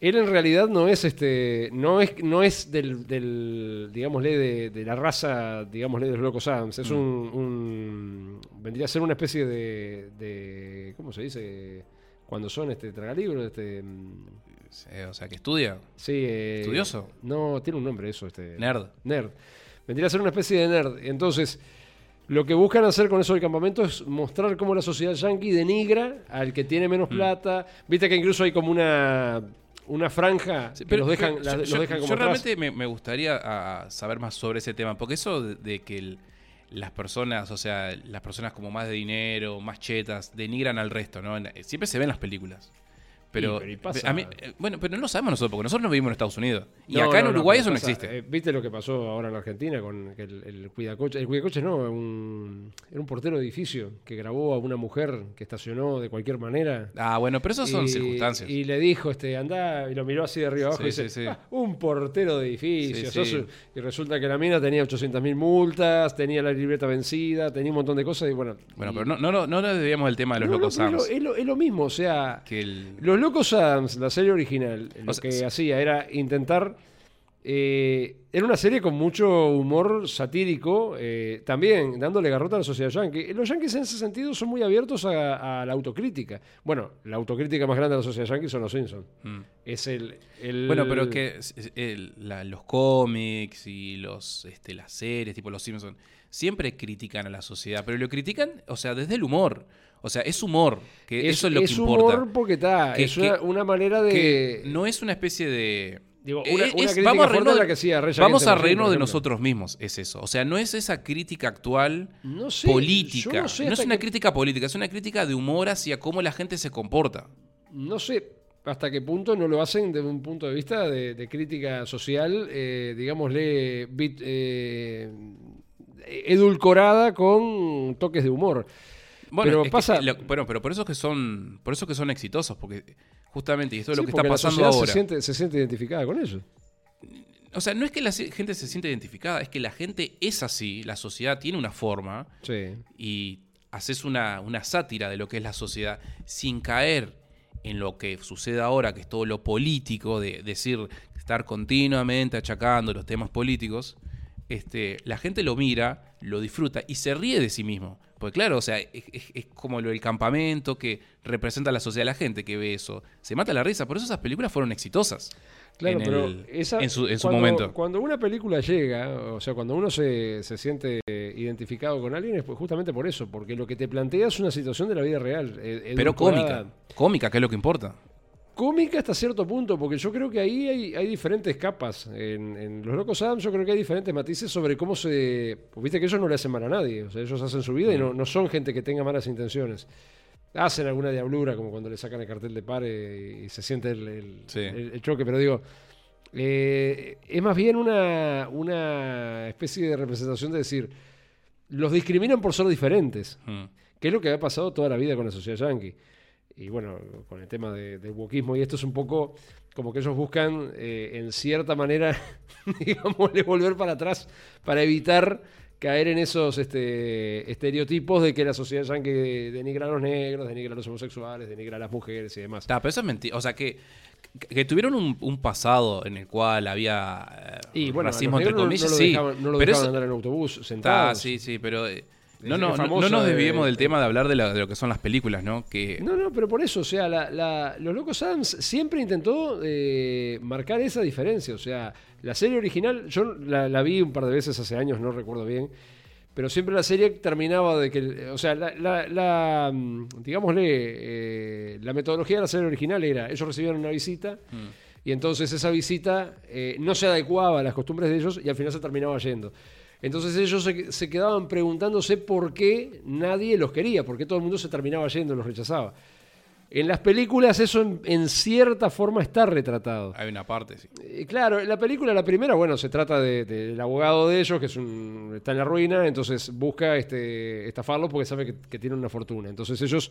él en realidad no es este, no es, no es del, del digámosle, de, de la raza, digámosle, de los locos Adams. Es Mm. un, un- vendría a ser una especie de, de ¿cómo se dice? Cuando son este tragalibros, este Eh, O sea, que estudia. Sí. eh, ¿Estudioso? No, tiene un nombre eso. Este, Nerd. Nerd. Vendría a ser una especie de nerd. Entonces, lo que buscan hacer con eso del campamento es mostrar cómo la sociedad yankee denigra al que tiene Mm. menos plata. Viste que incluso hay como una, una franja Sí, que los dejan, pero la- yo, los dejan como yo realmente me, me gustaría ah, saber más sobre ese tema, porque eso de, de que el- las personas, o sea, las personas como más de dinero, más chetas, denigran al resto, ¿no? En- Siempre se ven en las películas. Pero, Y, pero y pasa- a mí- eh, bueno, pero no lo sabemos nosotros, porque nosotros no vivimos en Estados Unidos. Y No, acá en no, Uruguay eso no existe. eh, ¿Viste lo que pasó ahora en Argentina con el, el cuidacoche? El cuidacoche no, un, era un portero de edificio que grabó a una mujer que estacionó de cualquier manera. ah, bueno, pero eso son y, circunstancias. Y le dijo, este, anda, y lo miró así de arriba abajo Sí, y dice, sí, sí. "Ah, un portero de edificio. Sí, sos sí. un-". Y resulta que la mina tenía 800.000 multas, tenía la libreta vencida, tenía un montón de cosas y bueno. Bueno, y- pero no, no, no, no debíamos del tema de los No, locos es, lo, es lo mismo, o sea, Que el, los Locos Adams, la serie original, lo O sea, que sí. hacía era intentar. eh, era una serie con mucho humor satírico, eh, también dándole garrota a la sociedad yankee. Los yankees en ese sentido son muy abiertos a, a la autocrítica. Bueno, la autocrítica más grande de la sociedad yankee son los Simpsons. Mm. Es el, el- Bueno, pero que es- el- la- los cómics y los este, las series, tipo Los Simpsons, siempre critican a la sociedad, pero lo critican, o sea, desde el humor. O sea, es humor, que eso es lo que humor importa. porque está, es una, manera de... No es una especie de... Digo, Eh, una, es- una crítica vamos a reírnos es la de- que Vamos a reírnos de nosotros mismos, es eso. O sea, no es esa crítica actual No sé, política. No, es una crítica política, es una crítica de humor hacia cómo la gente se comporta. No sé hasta qué punto no lo hacen desde un punto de vista de, de crítica social, eh, digámosle, bit- eh, edulcorada con toques de humor. Bueno, Pero es que- pasa- lo- bueno, pero por eso que son, por eso que son exitosos, porque justamente y esto es lo que está la pasando sociedad ahora. Se siente, se siente identificada con eso. O sea, no es que la gente se sienta identificada, es que la gente es así, la sociedad tiene una forma Sí. y haces una, una sátira de lo que es la sociedad sin caer en lo que sucede ahora, que es todo lo político, de decir, estar continuamente achacando los temas políticos, este, la gente lo mira, lo disfruta y se ríe de sí mismo. Porque claro, o sea, es, es- es como lo del campamento que representa a la sociedad, la gente que ve eso. Se mata la risa, por eso esas películas fueron exitosas. Claro, en pero el- esa- en su, en su cuando- momento. Cuando una película llega, o sea, cuando uno se, se siente identificado con alguien, es justamente por eso, porque lo que te plantea es una situación de la vida real. eh, Pero cómica. Cómica, que es lo que importa. Cómica hasta cierto punto, porque yo creo que ahí hay, hay diferentes capas. En, en Los Locos Adams yo creo que hay diferentes matices sobre cómo se... pues Viste que ellos no le hacen mal a nadie, o sea, ellos hacen su vida y Mm. no, no son gente que tenga malas intenciones. Hacen alguna diablura, como cuando le sacan el cartel de pare y se siente el, el- Sí. el- el choque, pero digo, eh, es más bien una, una especie de representación de decir, los discriminan por ser diferentes Mm. que es lo que ha pasado toda la vida con la sociedad yankee. Y bueno, con el tema de- del wokismo, y esto es un poco como que ellos buscan, eh, en cierta manera, digámosle, volver para atrás para evitar caer en esos este, estereotipos de que la sociedad yankee denigra a los negros, denigra a los homosexuales, denigra a las mujeres y demás. Ta, pero eso es mentira. O sea, que, que tuvieron un, un pasado en el cual había eh, Y bueno, racismo, entre negros no- comillas, no, lo sí. dejaban, no lo pero dejaban eso, andar en autobús ta, sentados. sí, sí, pero... eh, no, Es no, no, no nos de- desviemos del tema de hablar de, la- de lo que son las películas, ¿no? Que, No, no, pero por eso, o sea, la- la- Los Locos Adams siempre intentó eh, marcar esa diferencia. O sea, la serie original, yo la, vi un par de veces hace años, no recuerdo bien, pero siempre la serie terminaba de que, o sea, la, la- la, mm, digámosle, eh, la metodología de la serie original era, ellos recibían una visita y entonces esa visita eh, no se adecuaba a las costumbres de ellos y al final se terminaba yendo. Entonces ellos se, se quedaban preguntándose por qué nadie los quería, por qué todo el mundo se terminaba yendo, los rechazaba. En las películas eso en, en cierta forma está retratado. hay una parte, sí. Eh, claro, en la película, la primera, bueno, se trata de- del abogado de ellos, que es un, está en la ruina, entonces busca este, estafarlo porque sabe que, que tiene una fortuna. Entonces ellos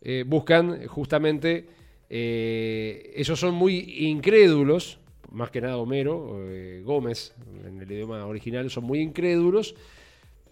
eh, buscan justamente, eh, ellos son muy incrédulos, más que nada Homero, eh, Gómez, en el idioma original, son muy incrédulos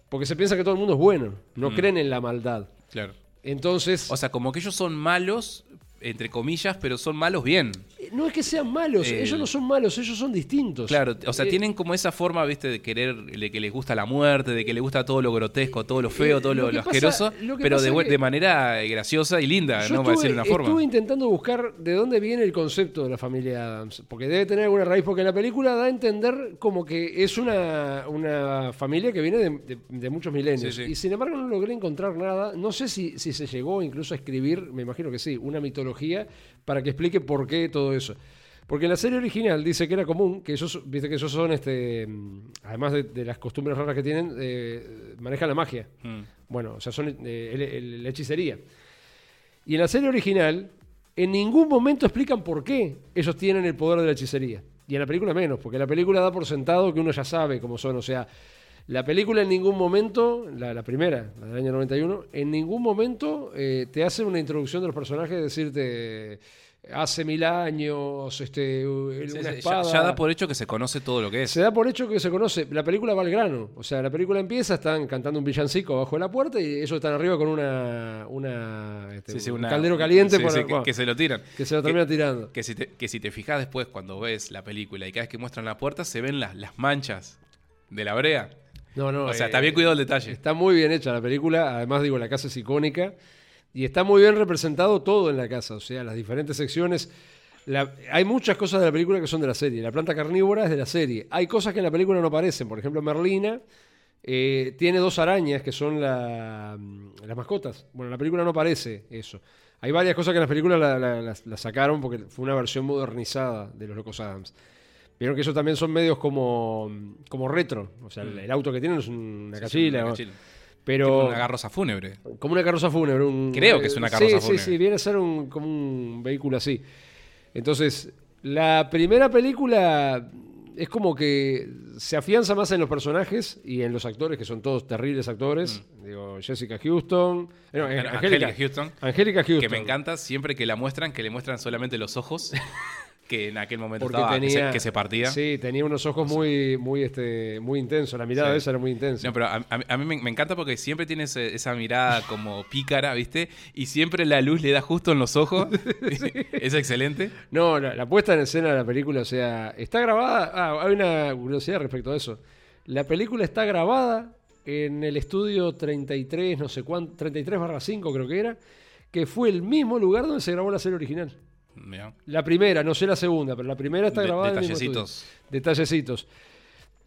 porque se piensa que todo el mundo es bueno, no Mm. creen en la maldad. Claro. Entonces, O sea, como que ellos son malos, entre comillas, pero son malos bien. eh, no es que sean malos, El- ellos no son malos, ellos son distintos. Claro, o sea, Eh, tienen como esa forma, viste, de querer, de que les gusta la muerte, de que les gusta todo lo grotesco, todo lo feo, Eh, todo lo, lo que lo pasa- asqueroso, lo pero de, de manera graciosa y linda, Yo ¿no? Para decir una forma. estuve intentando buscar de dónde viene el concepto de la familia Adams, porque debe tener alguna raíz, porque la película da a entender como que es una, una familia que viene de, de- de muchos milenios. Sí, sí. Y sin embargo no logré encontrar nada, no sé si, si se llegó incluso a escribir, me imagino que sí, una mitología para que explique por qué todo eso. Porque en la serie original dice que era común, que esos, viste que esos son, este, además de, de las costumbres raras que tienen, eh, manejan la magia. Mm. Bueno, o sea, son eh, el- el- la hechicería. Y en la serie original, en ningún momento explican por qué ellos tienen el poder de la hechicería. Y en la película menos, porque la película da por sentado que uno ya sabe cómo son. O sea, la película en ningún momento, la, la primera, la del año 91, en ningún momento eh, te hace una introducción de los personajes, decirte hace mil años, este, el- Sí, una espada. ya, ya da por hecho que se conoce todo lo que es. Se da por hecho que se conoce. La película va al grano. O sea, la película empieza, están cantando un villancico abajo de la puerta y ellos están arriba con una, una, este, Sí, sí, un una- caldero caliente que, bueno, que se lo tiran. que se lo termina tirando. Que si, te, que si te fijas después cuando ves la película y cada vez que muestran la puerta se ven las, las manchas de la brea. No, no. o sea, eh, está bien cuidado el detalle. Está muy bien hecha la película. Además, digo, la casa es icónica. Y está muy bien representado todo en la casa. O sea, las diferentes secciones. La- hay muchas cosas de la película que son de la serie. La planta carnívora es de la serie. Hay cosas que en la película no aparecen. Por ejemplo, Merlina eh, tiene dos arañas que son la- las mascotas. Bueno, en la película no aparece eso. Hay varias cosas que en la película la, la- sacaron porque fue una versión modernizada de los Locos Adams. Vieron que eso también son medios como, como retro. O sea, el, el auto que tienen es una Sí, cachila. una cachila. Pero Tipo una carroza fúnebre. como una carroza fúnebre. un- Creo que es una carroza sí, fúnebre. Sí, sí, viene a ser un, como un vehículo así. Entonces, la primera película es como que se afianza más en los personajes y en los actores, que son todos terribles actores. Digo, Jessica Houston. eh, no, Angélica Houston. Angélica Houston. Que me encanta siempre que la muestran, que le muestran solamente los ojos. que en aquel momento estaba, que se- que, se, partía. Sí, tenía unos ojos muy, muy, este, muy intensos. La mirada Sí. de esa era muy intensa. No, pero a, a- a mí me, me encanta porque siempre tiene ese- esa mirada como pícara, ¿viste? Y siempre la luz le da justo en los ojos. es excelente. No, la, la puesta en escena de la película, o sea, está grabada. Ah, hay una curiosidad respecto a eso. La película está grabada en el estudio 33, no sé cuánto, 33 barra 5 creo que era, que fue el mismo lugar donde se grabó la serie original. Mirá. La primera, no sé la segunda, pero la primera está De- grabada en el mismo detallecitos. estudio. Detallecitos.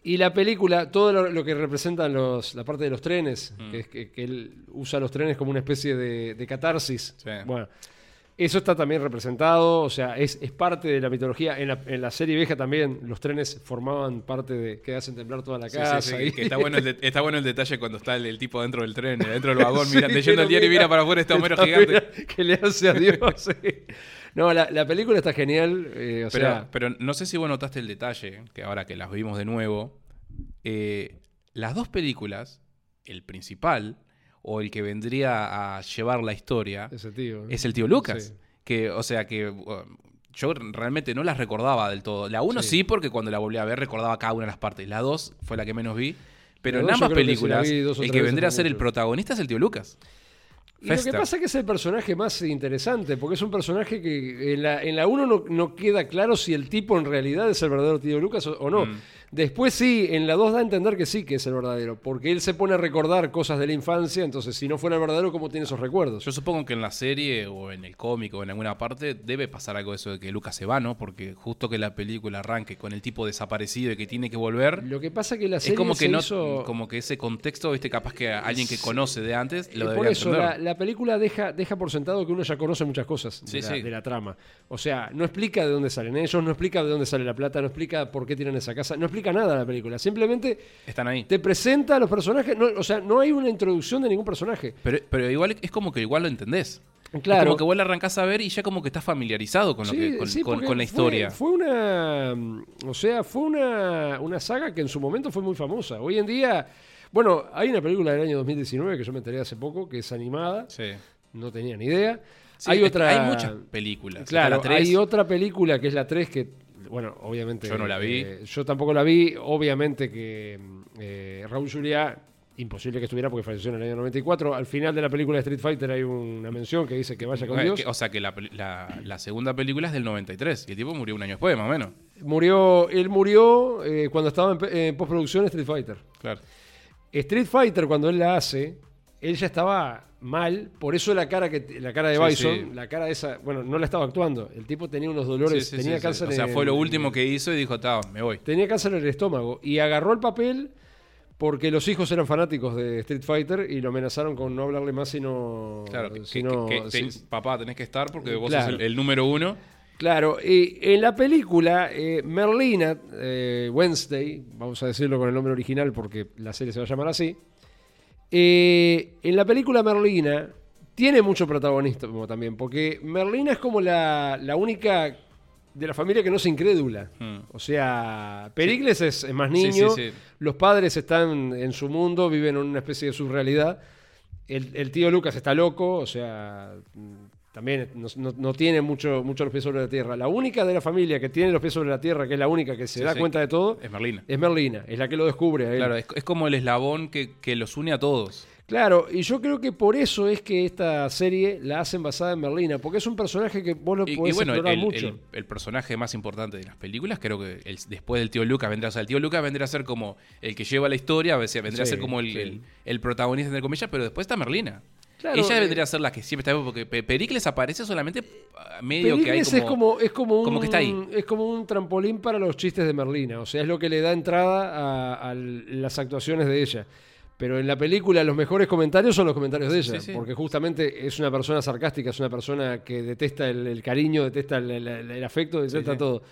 Y la película, todo lo, lo que representan los, la parte de los trenes, Mm. que, es que, que él usa los trenes como una especie de, de catarsis. Sí. Bueno, eso está también representado, o sea, es, es parte de la mitología. En la, en la serie vieja también los trenes formaban parte de que hacen temblar toda la casa. sí, sí, y- que está bueno, el de- está bueno el detalle cuando está el, el tipo dentro del tren, dentro del vagón, mira, leyendo el diario y mira para afuera este Homero gigante. que le hace a Dios. No, la, la película está genial. eh, o Pero, sea, pero no sé si vos notaste el detalle, que ahora que las vimos de nuevo, eh, las dos películas, el principal o el que vendría a llevar la historia, tío. es el tío Lucas. Sí. Que, o sea, que yo realmente no las recordaba del todo. La uno Sí. sí. porque cuando la volví a ver recordaba cada una de las partes. La dos fue la que menos vi. Pero La en ambas que películas, el que vendría a ser el protagonista es el tío Lucas. Y lo que pasa es que es el personaje más interesante, porque es un personaje que en la, en la 1 no, no queda claro si el tipo en realidad es el verdadero tío Lucas o, o no. Mm. Después sí, en la 2 da a entender que sí que es el verdadero, porque él se pone a recordar cosas de la infancia, entonces si no fuera el verdadero, ¿cómo tiene esos recuerdos? Yo supongo que en la serie o en el cómic o en alguna parte debe pasar algo de eso de que Lucas se va, ¿no? Porque justo que la película arranque con el tipo desaparecido y que tiene que volver, Lo que pasa que la serie es como que se no, hizo... como que ese contexto, viste, capaz que alguien que conoce de antes lo Eh, debería Por eso, entender. la, la película deja, deja por sentado que uno ya conoce muchas cosas de, Sí, la, sí. de la trama. O sea, no explica de dónde salen ellos, no explica de dónde sale la plata, no explica por qué tienen esa casa, no explica nada la película. Simplemente Están ahí. te presenta a los personajes, no, o sea, no hay una introducción de ningún personaje. Pero, pero igual es como que igual lo entendés. Claro. Es como que vos la arrancás a ver y ya como que estás familiarizado con, lo Sí, que, con, sí, con- porque con la fue- historia. Fue, una. mm, O sea, fue una, una saga que en su momento fue muy famosa. Hoy en día. Bueno, hay una película del año 2019 que yo me enteré hace poco, que es animada. Sí. No tenía ni idea. Sí, hay otra. Hay muchas películas. Claro, hay otra película que es la 3 que, bueno, obviamente... Yo no la vi. eh, yo tampoco la vi. Obviamente que eh, Raúl Juliá, imposible que estuviera porque falleció en el año 94. Al final de la película de Street Fighter hay una mención que dice que vaya con Eh, Dios. que- o sea que la, peli- la- la segunda película es del 93 y el tipo murió un año después, más o menos. Murió, él murió eh, cuando estaba en, en postproducción Street Fighter. Claro. Street Fighter, cuando él la hace, él ya estaba mal, por eso la cara que la cara de Sí, Bison, sí. la cara esa, bueno, no la estaba actuando. El tipo tenía unos dolores, Sí, tenía cáncer O sea, fue lo último que hizo y dijo, "Ta, me voy. Tenía cáncer en el estómago y agarró el papel porque los hijos eran fanáticos de Street Fighter y lo amenazaron con no hablarle más sino Claro, que, si que- no- que te- si- papá, tenés que estar porque vos Claro. sos el, el número uno. Claro, y en la película, eh, Merlina, eh, Wednesday, vamos a decirlo con el nombre original porque la serie se va a llamar así, eh, en la película Merlina tiene mucho protagonismo también, porque Merlina es como la, la única de la familia que no es incrédula. Mm. O sea, Pericles es, es más niño, sí, sí. los padres están en su mundo, viven en una especie de surrealidad. El, el tío Lucas está loco, o sea, también no, no- no tiene mucho, mucho los pies sobre la tierra. La única de la familia que tiene los pies sobre la tierra, que es la única que se Sí, da sí. cuenta de todo, Es Merlina. es Merlina, es la que lo descubre a él. Claro, es, es como el eslabón que, que los une a todos. Claro, y yo creo que por eso es que esta serie la hacen basada en Merlina, porque es un personaje que vos lo Y, y podés bueno, el, explorar el- mucho. el- el personaje más importante de las películas, creo que el- después del tío Lucas vendrá a ser. El tío Lucas vendrá a ser como el que lleva la historia, vendrá a ser como el- el protagonista, entre comillas, pero después está Merlina. Claro, Ella eh, vendría a ser la que siempre está porque Pe- Pericles aparece solamente ah, medio que hay como, es como, es como un, como que está ahí. Es como un trampolín para los chistes de Merlina. O sea, es lo que le da entrada a, a las actuaciones de ella. Pero en la película los mejores comentarios son los comentarios de ella. Sí, sí. Porque justamente es una persona sarcástica, es una persona que detesta el, el cariño, detesta el, el- el afecto, detesta sí. todo.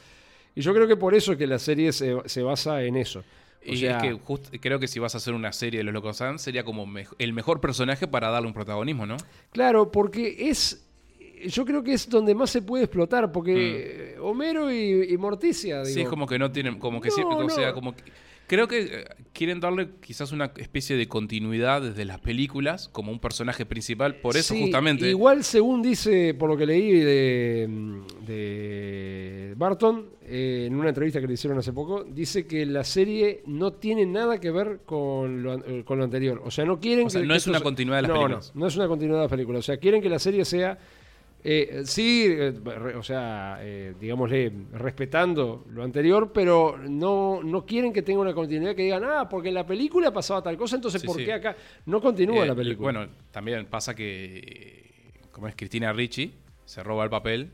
Y yo creo que por eso que la serie se, se basa en eso. O Y sea, es que just- creo que si vas a hacer una serie de los Locos Adams sería como el mejor personaje para darle un protagonismo, ¿no? Claro, porque es. Yo creo que es donde más se puede explotar, porque Homero y, y Morticia. Mm. Sí, digo, es como que no tienen, como que No, siempre, o sea, como que- creo que eh, quieren darle quizás una especie de continuidad desde las películas como un personaje principal, por eso Sí, justamente. Igual, según dice, por lo que leí de, de Barton, eh, en una entrevista que le hicieron hace poco, dice que la serie no tiene nada que ver con lo, eh, con lo anterior. O sea, no quieren O sea, que. no que es una continuidad de las no, películas. No, no es una continuidad de las películas. O sea, quieren que la serie sea. Eh, sí, eh, re- o sea, eh, digámosle, respetando lo anterior, pero no, no quieren que tenga una continuidad que digan, ah, porque en la película pasaba tal cosa, entonces Sí, ¿por sí. qué acá? No continúa Eh, la película. Bueno, también pasa que, eh, como es Cristina Ricci, se roba el papel,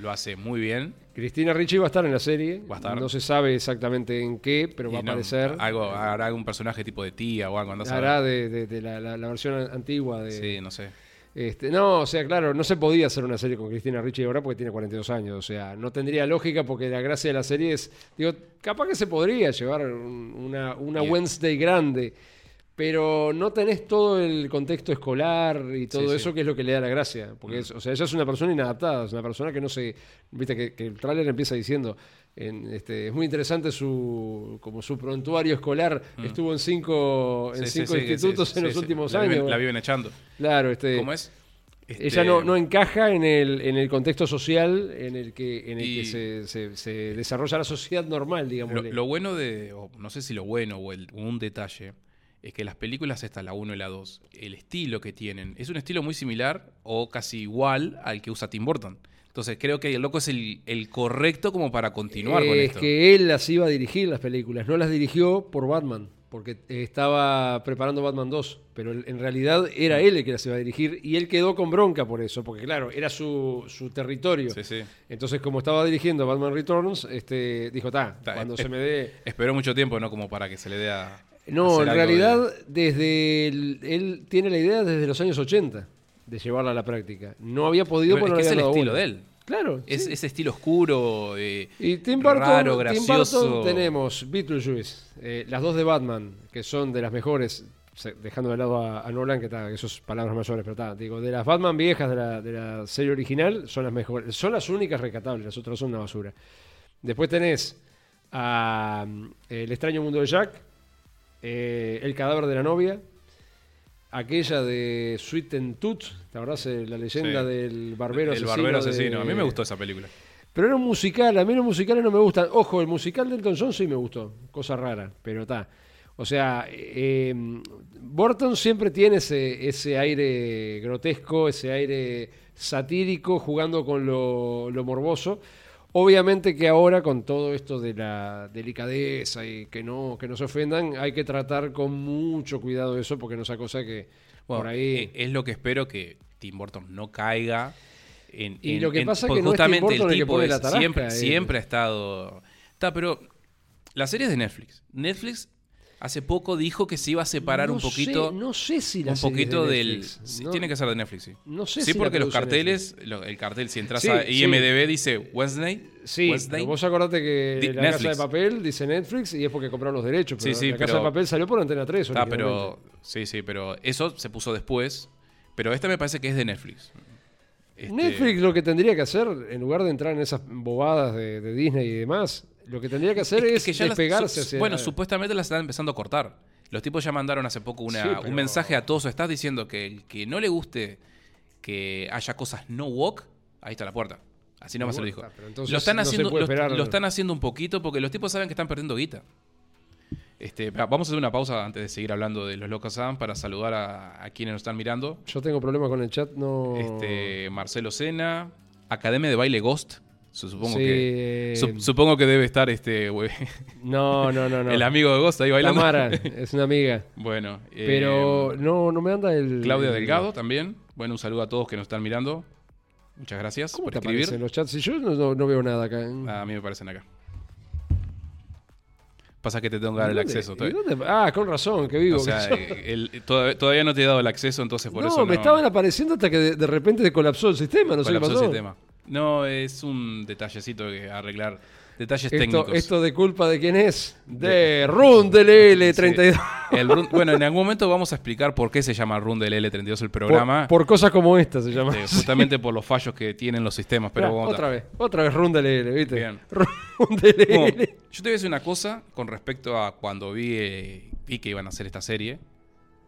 lo hace muy bien. Cristina Ricci va a estar en la serie. Va a estar. No se sabe exactamente en qué, pero y va a aparecer. Algo, hará algún personaje tipo de tía o algo. Hará de, de- de la, la- la versión antigua de. Sí, no sé. Este, no, o sea, claro, no se podía hacer una serie con Cristina Ricci ahora porque tiene 42 años. O sea, no tendría lógica porque la gracia de la serie es. Digo, capaz que se podría llevar un- una, una. Wednesday grande. Pero no tenés todo el contexto escolar y todo Sí, sí. eso que es lo que le da la gracia. Porque, Mm. es- o sea, ella es una persona inadaptada, es una persona que no se. Viste que, que el tráiler empieza diciendo. En, este, es muy interesante su como su prontuario escolar. Estuvo en cinco, en Mm. Sí, cinco sí, institutos sí, en los últimos La años. viven- la viven echando. Claro, este. ¿Cómo es? Ella Este, no, no encaja en el, en el contexto social en el que, en el Y- que se, se- se desarrolla la sociedad normal, digamos. Lo, lo bueno de, o no sé si lo bueno o el- un detalle, es que las películas, esta, la 1 y la 2, el estilo que tienen, es un estilo muy similar o casi igual al que usa Tim Burton. Entonces creo que el loco es el, el correcto como para continuar con es esto. que él las iba a dirigir las películas, no las dirigió por Batman, porque eh, estaba preparando Batman 2, pero en realidad era él el que las iba a dirigir y él quedó con bronca por eso, porque claro, era su, su territorio. Sí, sí. Entonces, como estaba dirigiendo Batman Returns, este, dijo, ta, Ta, cuando es- se me dé... Esperó mucho tiempo, ¿no? Como para que se le dé a. No, hacer en algo realidad, de- desde el- él tiene la idea desde los años 80 de llevarla a la práctica. No había podido porque es no es el estilo de él. Claro. Es sí. ese estilo oscuro. eh, Y Tim Burton, raro, Tim gracioso. Burton tenemos Beetlejuice, eh, las dos de Batman, que son de las mejores, dejando de lado a, a Nolan, que está, que eso es palabras mayores, pero está, digo, de las Batman viejas de la, de la serie original, son las mejores, son las únicas rescatables, las otras son una basura. Después tenés a mm, El extraño mundo de Jack, eh, El cadáver de la novia, aquella de Sweet and Tooth, ¿te acordás? Eh, La leyenda Sí. del barbero el asesino. barbero de- asesino. A mí me gustó esa película. pero era un musical, a mí los musicales no me gustan. Ojo, el musical de Elton John sí me gustó, cosa rara, pero está. O sea, eh, Burton siempre tiene ese, ese aire grotesco, ese aire satírico, jugando con lo, lo morboso. Obviamente que ahora con todo esto de la delicadeza y que no, que no se ofendan, hay que tratar con mucho cuidado eso, porque no es cosa que Bueno, por ahí... eh, es lo que espero que Tim Burton no caiga en. Y en- lo que en- pasa es que no es Tim justamente Burton el que pone es- la tarasca, siempre, eh. siempre ha estado. Está, pero la serie es de Netflix. Netflix hace poco dijo que se iba a separar No un poquito. Sé, no sé si la un de poquito del. No- Tiene que ser de Netflix, sí. No sé sí, si porque los carteles, lo- el cartel, si entras Sí, a sí. IMDB, dice Wednesday. Sí, Wednesday. vos acordate que Di- la Casa de Papel dice Netflix y es porque compraron los derechos. Pero Sí, sí, la Casa pero- de Papel salió por Antena 3. Ah, pero. Sí, sí, pero eso se puso después. Pero esta me parece que es de Netflix. Este, Netflix lo que tendría que hacer, en lugar de entrar en esas bobadas de, de Disney y demás, lo que tendría que hacer es, que ya las- despegarse su- Bueno, supuestamente las están empezando a cortar. Los tipos ya mandaron hace poco una- Sí, pero- un mensaje a todos. Estás diciendo que el que no le guste que haya cosas no woke, ahí está la puerta. Así nomás se lo dijo. entonces Lo están, no haciendo, lo, están haciendo un poquito porque los tipos saben que están perdiendo guita. Este, va- vamos a hacer una pausa antes de seguir hablando de los Locos Adam para saludar a, a quienes nos están mirando. Yo tengo problemas con el chat, no... Este, Marcelo Sena, Academia de Baile Ghost. Su- Supongo, Sí, que, eh, su- supongo que debe estar este güey, No, no, no, no. el amigo de Ghost ahí bailando. Tamara, es una amiga. Bueno, eh, Pero no, no me anda el... Claudia el- Delgado también. Bueno, un saludo a todos que nos están mirando. Muchas gracias ¿Cómo por te escribir. aparecen los chats? Si yo no, no- no veo nada acá. Ah, a mí me parecen acá. Pasa que te tengo que dar ¿Y el acceso. todavía. Ah, con razón, que vivo. O sea, eh, el- todavía, todavía no te he dado el acceso, entonces por no, eso no. me estaban apareciendo hasta que de, de repente colapsó el sistema, no sé qué colapsó pasó. el sistema. No, es un detallecito que arreglar. Detalles Esto, técnicos. esto de culpa de quién es? De Run del L32. El run- bueno, en algún momento vamos a explicar por qué se llama Run del L32 el programa. por cosas como esta se llama. eh, justamente por los fallos que tienen los sistemas. Pero otra vez, otra vez Run del L, ¿viste? Bien. Run del Bueno, L. yo te voy a decir una cosa con respecto a cuando vi, eh, vi que iban a hacer esta serie.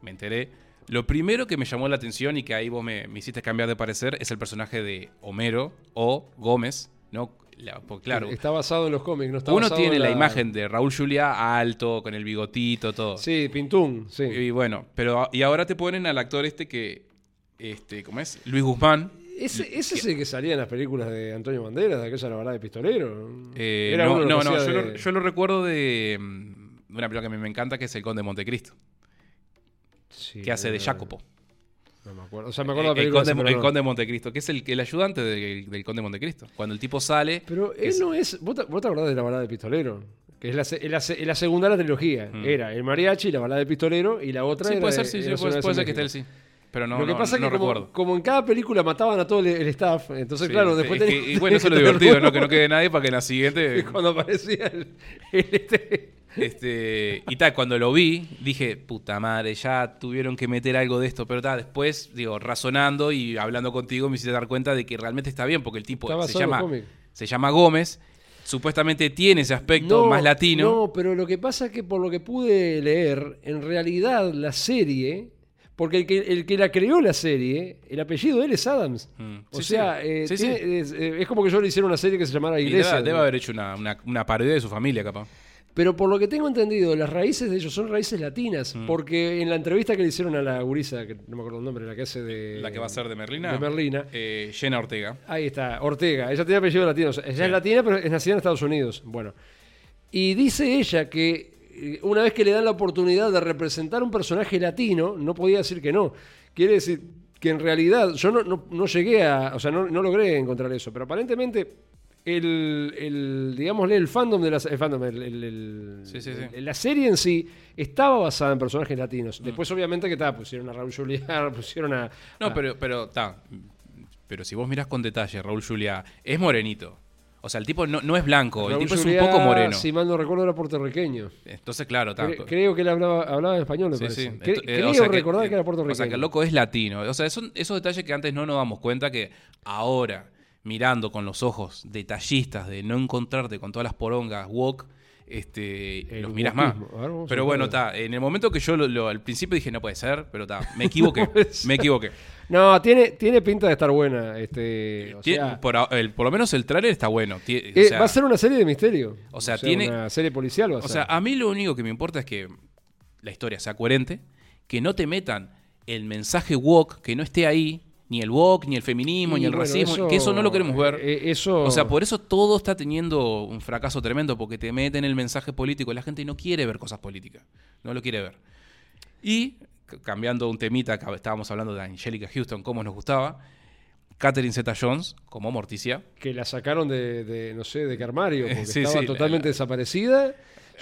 Me enteré. Lo primero que me llamó la atención y que ahí vos me, me hiciste cambiar de parecer es el personaje de Homero o Gómez. ¿no? La- pues claro, Está basado en los cómics, no está uno basado tiene en la imagen de Raúl Julia alto, con el bigotito, todo. Sí, Pintún, sí. Y bueno, pero y ahora te ponen al actor este que, este, ¿cómo es? Luis Guzmán. Ese, ese es el que salía en las películas de Antonio Banderas, de aquella la verdad de pistolero. Eh, Era no, uno de no, yo, de- lo, yo lo recuerdo de, mm, una película que a mí me encanta, que es El Conde de Montecristo, Sí, que hace de Jacopo. No me acuerdo. O sea, me acuerdo de la el, película. Conde, esa, pero el. Conde de Montecristo, que es el, el ayudante del, del Conde de Montecristo. Cuando el tipo sale... Pero que él es- no es. ¿Vos te, vos te acordás de la balada de pistolero? Que es la, es la, es la segunda de la trilogía. Mm. Era el mariachi, la balada de pistolero y la otra Sí, era puede ser, sí, sí, puede, puede ser que esté él, sí. Pero no, lo que no- pasa es no que como, como en cada película mataban a todo el, el staff, entonces Sí, claro, es después que- tenía- y bueno, eso es lo divertido. ¿no? Que no quede nadie para que en la siguiente... Cuando aparecía el, el este- Este, y tal, cuando lo vi, dije, puta madre, ya tuvieron que meter algo de esto, pero tal, después, digo, razonando y hablando contigo, me hiciste dar cuenta de que realmente está bien, porque el tipo se llama, cómic. se llama Gómez, supuestamente tiene ese aspecto más latino. No, pero lo que pasa es que por lo que pude leer, en realidad la serie, porque el que, el que la creó la serie, el apellido de él es Adams. Mm. O Sí, sea, sí. eh, Sí, tiene- sí. Es, eh, es como que yo le hiciera una serie que se llamara Iglesia. debe, debe haber hecho una, una, una parodia de su familia, capaz. Pero por lo que tengo entendido, las raíces de ellos son raíces latinas. Mm. Porque en la entrevista que le hicieron a la gurisa, que no me acuerdo el nombre, la que hace de. La que va a ser de Merlina. De Merlina. Eh, Jenna Ortega. Ahí está, Ortega. Ella tiene apellido latino. Ella es latina, pero es nacida en Estados Unidos. Bueno. Y dice ella que eh, una vez que le dan la oportunidad de representar un personaje latino, no podía decir que no. Quiere decir que en realidad yo no, no- no llegué a. O sea, no, no logré encontrar eso. Pero aparentemente. El, el, digámosle, el fandom de la, el fandom, el- el- el- Sí, sí, sí. el- la serie en sí estaba basada en personajes latinos. Mm. Después, obviamente, que está, pusieron a Raúl Julián, pusieron a. No, a- pero, pero, ta, pero si vos mirás con detalle, Raúl Julia es morenito. O sea, el tipo no, no es blanco, el tipo es Juliá, un poco moreno. Si mal no recuerdo, era puertorriqueño. Entonces, claro, ta, Cre- creo que él hablaba, hablaba en español, me Sí, parece. sí. Cre- Ento- eh, creo o sea que- recordar que, era puertorriqueño. O sea, que el loco es latino. O sea, son esos detalles que antes no nos damos cuenta que ahora, mirando con los ojos detallistas de no encontrarte con todas las porongas woke, este, El los miras más. Pero bueno, está. En el momento que yo lo, lo- al principio dije, no puede ser, pero está, me equivoqué. me equivoqué. No, tiene, tiene pinta de estar buena. Este, o Tie- sea, por, a- el- por lo menos el trailer está bueno. O eh, sea, va a ser una serie de misterio. o sea, tiene- Una serie policial va a O ser. sea, a mí lo único que me importa es que la historia sea coherente, que no te metan el mensaje woke, que no esté ahí, ni el woke, ni el feminismo, Y ni el bueno, racismo, que eso no lo queremos ver. eh, eso, O sea, por eso todo está teniendo un fracaso tremendo, porque te meten el mensaje político y la gente no quiere ver cosas políticas, no lo quiere ver. Y, cambiando un temita, que estábamos hablando de Angelica Houston, cómo nos gustaba, Catherine Zeta-Jones como Morticia. que la sacaron de, de, no sé, de qué armario, porque Sí, estaba sí, totalmente la- desaparecida.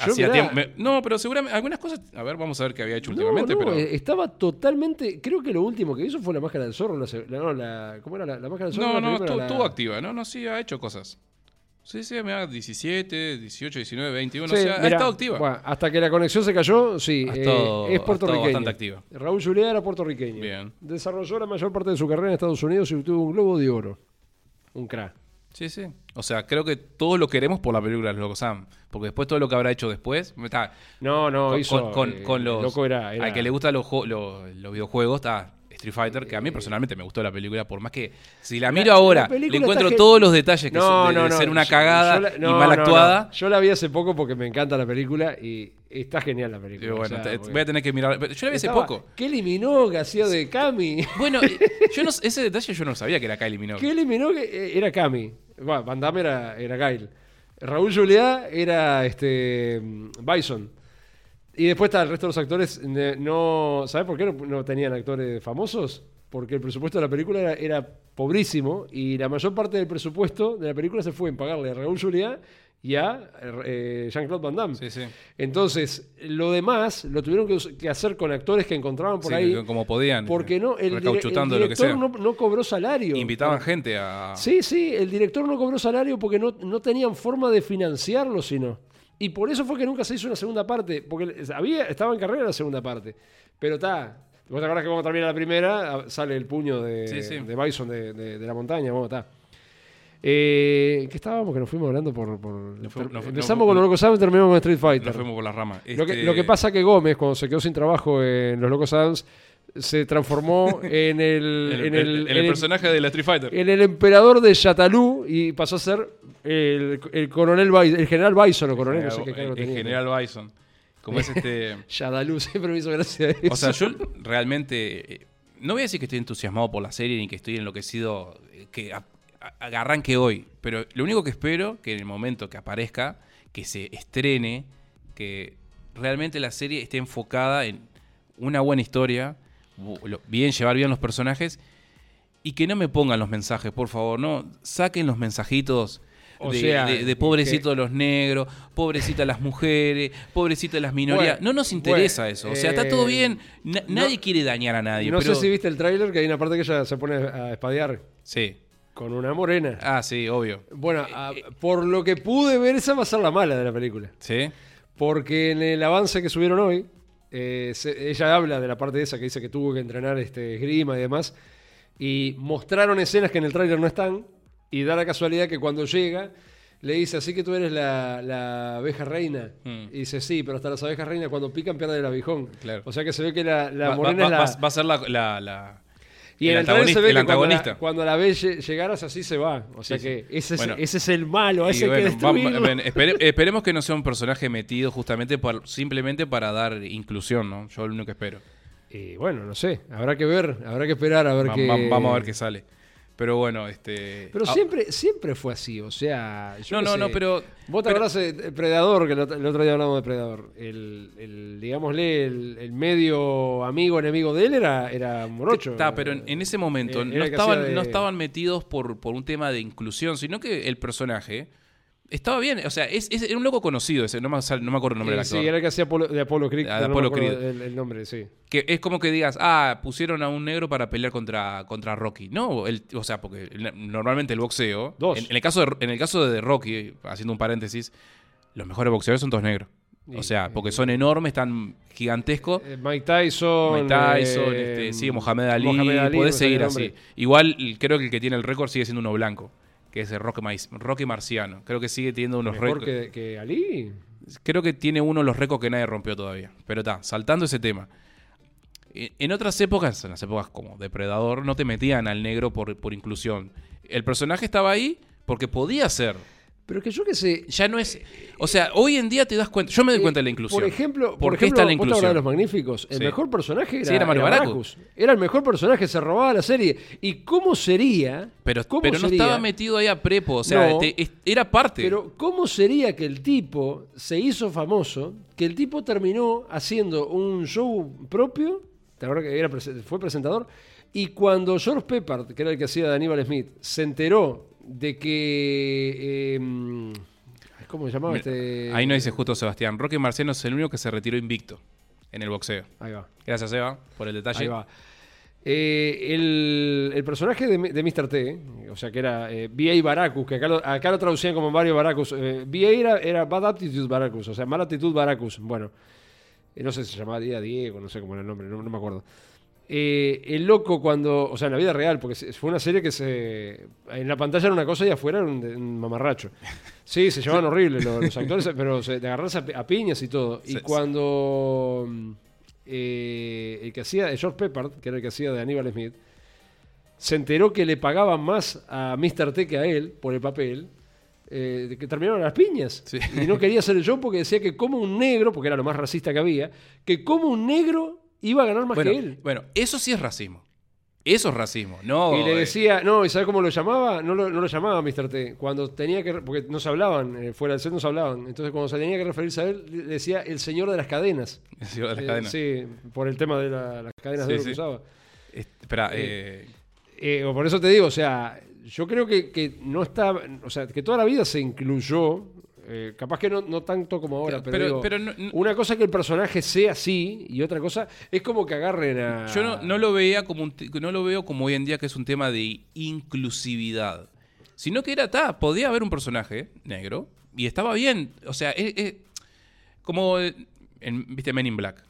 Yo, hacía mirá, tiempo. me- no, pero seguramente algunas cosas. A ver, vamos a ver qué había hecho No, últimamente, no, pero. eh, estaba totalmente. Creo que lo último que hizo fue la máscara del zorro. La, no, la- ¿Cómo era la, la máscara del zorro? No, no, estuvo, activa, no, no, sí, ha hecho cosas. Sí, sí, mira, 17, 18, 19, 21, Sí, o sea, ha estado activa. bueno, hasta que la conexión se cayó, sí, eh, estado- es ha estado puertorriqueño. bastante activa. Raúl Juliá era puertorriqueño. Bien. Desarrolló la mayor parte de su carrera en Estados Unidos y obtuvo un globo de oro. Un crack. Sí, sí. O sea, creo que todos lo queremos por la película de los Locos Sam. Porque después todo lo que habrá hecho después. Está, No, no, con, hizo. con- eh, con los. Loco era, era- Al que le gustan los, los, los videojuegos, está Street Fighter, que a mí personalmente me gustó la película, por más que si la miro La- ahora, la le encuentro todos los detalles que No, son de, no, de no, ser una cagada yo la- y mal actuada. Yo la vi hace poco porque me encanta la película y está genial la película. O sea, voy a tener que mirar. Yo la vi hace poco. Kelly Minogue hacía de Cami. Bueno, eh, yo no, ese detalle yo no sabía que era Kylie Minogue. Kelly Minogue eh, era Cami. Bueno, Van Damme era, era Gail. Raúl Juliá era este Bison. Y después está el resto de los actores. No, ¿Sabes por qué no, no tenían actores famosos? Porque el presupuesto de la película era, era pobrísimo y la mayor parte del presupuesto de la película se fue en pagarle a Raúl Juliá y a eh, Jean-Claude Van Damme. Sí, sí. Entonces, lo demás lo tuvieron que, hacer con actores que encontraban por Sí, ahí. como podían. Porque no, el, dire- el recauchutando lo que director sea. no, no cobró salario. Invitaban gente a. Sí, sí, el director no cobró salario porque no, no tenían forma de financiarlo, sino. Y por eso fue que nunca se hizo una segunda parte, porque había, estaba en carrera la segunda parte. Pero está. ¿Vos te acordás que cuando termina la primera sale el puño de, de Bison de, de- de la montaña? Bueno, está. Eh, ¿Qué estábamos? Que nos fuimos hablando por. Nos nos empezamos con los Locos Adams y terminamos con Street Fighter. Nos fuimos por las ramas. Lo, que, Este, lo que pasa que Gómez, cuando se quedó sin trabajo en Los Locos Adams, se transformó en el, En el, en el- en el en el- personaje de la Street Fighter. en el emperador de Yatalú y pasó a ser el, el coronel Bi- el general Bison o coronel, no sé qué el, tenía. general Bison. Como es este. Yatalú siempre me hizo gracia eso. O sea, yo realmente. eh, No voy a decir que estoy entusiasmado por la serie ni que estoy enloquecido eh, que arranque hoy. Pero lo único que espero que en el momento que aparezca, que se estrene, que realmente la serie esté enfocada en una buena historia, bien llevar bien los personajes y que no me pongan los mensajes, por favor, no saquen los mensajitos. O de, sea, de- de pobrecitos los negros, pobrecitas las mujeres, pobrecitas las minorías. Bueno, no nos interesa bueno, eso. O sea, está todo eh, bien. Na- no- nadie quiere dañar a nadie. no pero... sé si viste el tráiler que hay una parte que ella se pone a espadear Sí. Con una morena. Ah, sí, obvio. Bueno, a- por lo que pude ver, esa va a ser la mala de la película. Sí. Porque en el avance que subieron hoy, eh, se- ella habla de la parte de esa que dice que tuvo que entrenar este, esgrima y demás. Y mostraron escenas que en el tráiler no están. Y da la casualidad que cuando llega, le dice, así que tú eres la, la abeja reina. Mm. Y dice, sí, pero hasta las abejas reinas cuando pican pierden el abijón. Claro. O sea que se ve que la, la Va, morena va- es la... va- va a ser la. la- la- y en el el trailer se antagonista- ve el que cuando la, antagonista. cuando la ve lle- llegaras así se va. O sea Sí, que ese, Bueno. es, ese es el malo, ese bueno, que ven, espere- esperemos que no sea un personaje metido justamente por, simplemente para dar inclusión, ¿no? Yo lo único que espero. Y bueno, no sé, habrá que ver, habrá que esperar a ver Va- qué... va- vamos a ver qué sale. Pero bueno, este. Pero ah, siempre, siempre fue así, o sea... yo No, no, sé. no, pero. Vos te pero- acordás de Predador, que el otro, día hablamos de Predador. El, el digámosle, el, el medio amigo, enemigo de él era, era Morocho. Está, pero en, en ese momento Eh, no estaban, de- no estaban metidos por, por un tema de inclusión, sino que el personaje estaba bien. O sea, es, es- era un loco conocido ese, no me, no me acuerdo el nombre Eh, del actor. sí, era el que hacía Apolo- de Apolo Creed. De no Apollo acuerdo Creed. El, el nombre, sí. Que es como que digas, ah, pusieron a un negro para pelear contra, contra Rocky. No, el, o sea, porque normalmente el boxeo. Dos. En, en el caso de, en el caso de Rocky, haciendo un paréntesis, los mejores boxeadores son todos negros. O sea, porque son enormes, están gigantescos. Eh, Mike Tyson. Mike Tyson, eh, este, sí, Mohamed Ali, Mohamed Ali, podés seguir así. Igual creo que el que tiene el récord sigue siendo uno blanco, que es el Rocky, Rocky Marciano. Creo que sigue teniendo unos Mejor récords. que, que Ali. Creo que tiene uno de los récords que nadie rompió todavía. Pero está, saltando ese tema. E- En otras épocas, en las épocas como Depredador, no te metían al negro por, por inclusión. El personaje estaba ahí porque podía ser. Pero que yo que sé. Ya no es. O sea, hoy en día te das cuenta. Yo me doy eh, cuenta de la inclusión. Por ejemplo, ¿Por, por qué ejemplo, está la acordás de inclusión? los magníficos. El Sí. mejor personaje era, Sí, era Mario Baracus. Baracus. Era el mejor personaje, se robaba la serie. ¿Y cómo sería? Pero, ¿cómo pero no sería- estaba metido ahí a prepo. O sea, No. te- es- era parte. Pero ¿cómo sería que el tipo se hizo famoso, que el tipo terminó haciendo un show propio, ¿te acuerdas que era fue presentador? Y cuando George Peppard, que era el que hacía de Aníbal Smith, se enteró de que... eh, ¿Cómo se llamaba este? Ahí no dice justo Sebastián. Roque Marciano es el único que se retiró invicto en el boxeo. Ahí va. Gracias, Seba, por el detalle. Ahí va. Eh, el, el personaje de, de Mr. T, o sea que era eh, B.A. Baracus, que acá lo, acá lo traducían como Mario Baracus. Eh, B.A. Era, era Bad Aptitude Baracus, o sea, mala actitud Baracus. Bueno, eh, no sé si se llamaba Día Diego, no sé cómo era el nombre, no, no me acuerdo. Eh, el loco cuando, o sea, en la vida real, porque fue una serie que se, en la pantalla era una cosa y afuera era un, un mamarracho. Sí, se llevaban horrible los, los actores, pero se, de agarrarse a, pi- a piñas y todo. Y Sí, cuando mm, eh, el que hacía, George Peppard, que era el que hacía de Aníbal Smith, se enteró que le pagaban más a Mr. T que a él por el papel, eh, de que terminaron las piñas. Sí. Y no quería hacer el show porque decía que como un negro, porque era lo más racista que había, que como un negro iba a ganar más Bueno, que él. bueno, eso sí es racismo. Eso es racismo. No, Y le eh, decía, no, ¿y sabes cómo lo llamaba? No lo, no lo llamaba Mr. T. Cuando tenía que, porque no se hablaban, eh, fuera del set no se hablaban. Entonces cuando se tenía que referirse a él, le decía el señor de las cadenas. el señor de las Eh, cadenas. Sí, por el tema de la- las cadenas de Sí, oro que sí. usaba. Este, espera, por eso te digo, o sea, yo creo que, que no está, o sea, que toda la vida se incluyó, eh, capaz que no, no tanto como ahora, pero, Pero- digo, pero no- no- una cosa que el personaje sea así y otra cosa es como que agarren a... yo no, no lo veía como un no lo veo como hoy en día que es un tema de inclusividad. Sino que era, ta, podía haber un personaje negro y estaba bien. O sea, es, es como eh, en, viste Men in Black.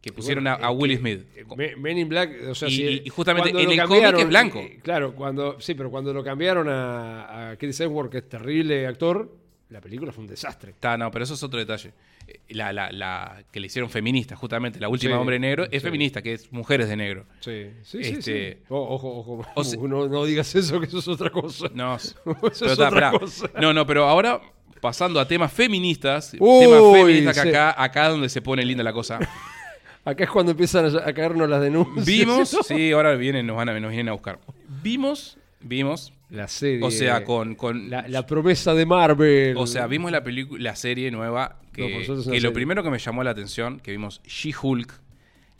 Que pusieron Bueno, a, a es Will Smith. eh, Me- Men in Black, o sea, Y- si- y- justamente en el cómic es blanco. claro, cuando sí, pero cuando lo cambiaron a, a Chris Edward, que es terrible actor, la película fue un desastre. Ta, no, pero eso es otro detalle. Eh, La, la, la que le hicieron feminista, justamente. La última Sí, hombre negro es sí. feminista, que es mujeres de negro. Sí, sí, sí, Este- sí. O- ojo, ojo, O sea- no, no digas eso, que eso es otra cosa. No, Eso es otra cosa. no, no, pero ahora pasando a temas feministas, Uy, temas feministas que acá, acá donde se pone linda la cosa. Acá es cuando empiezan a, a caernos las denuncias. Vimos, sí, ahora vienen, nos van a, nos vienen a buscar. Vimos, vimos, La serie. o sea, con, con La, la promesa de Marvel. o sea, vimos la película, la serie nueva que, No, que lo primero que me llamó la atención, que vimos She-Hulk,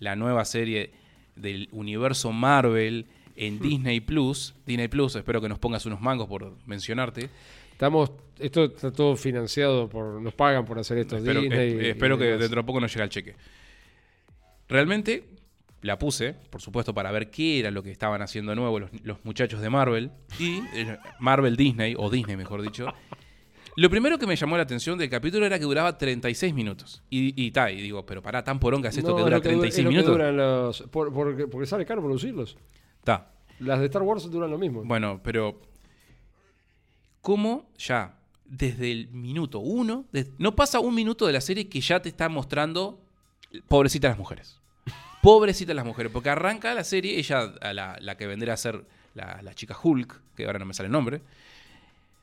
la nueva serie del universo Marvel en Disney Plus. Disney Plus, espero que nos pongas unos mangos por mencionarte. Estamos, esto está todo financiado por, nos pagan por hacer esto. Espero, Disney espero que dentro de poco nos llegue el cheque. Realmente la puse, por supuesto, para ver qué era lo que estaban haciendo de nuevo los, los muchachos de Marvel. Y eh, Marvel Disney, o Disney mejor dicho. Lo primero que me llamó la atención del capítulo era que duraba 36 minutos. Y, y, ta, y digo, pero pará, tan poronga es esto No, que es dura lo que dura- 36 es lo que minutos. duran los, por- porque, porque sale caro producirlos. Ta. Las de Star Wars duran lo mismo. Bueno, pero ¿cómo ya desde el minuto uno, no pasa un minuto de la serie que ya te está mostrando pobrecitas las mujeres? Pobrecitas las mujeres, porque arranca la serie, ella, la, la que vendría a ser la, la chica Hulk, que ahora no me sale el nombre,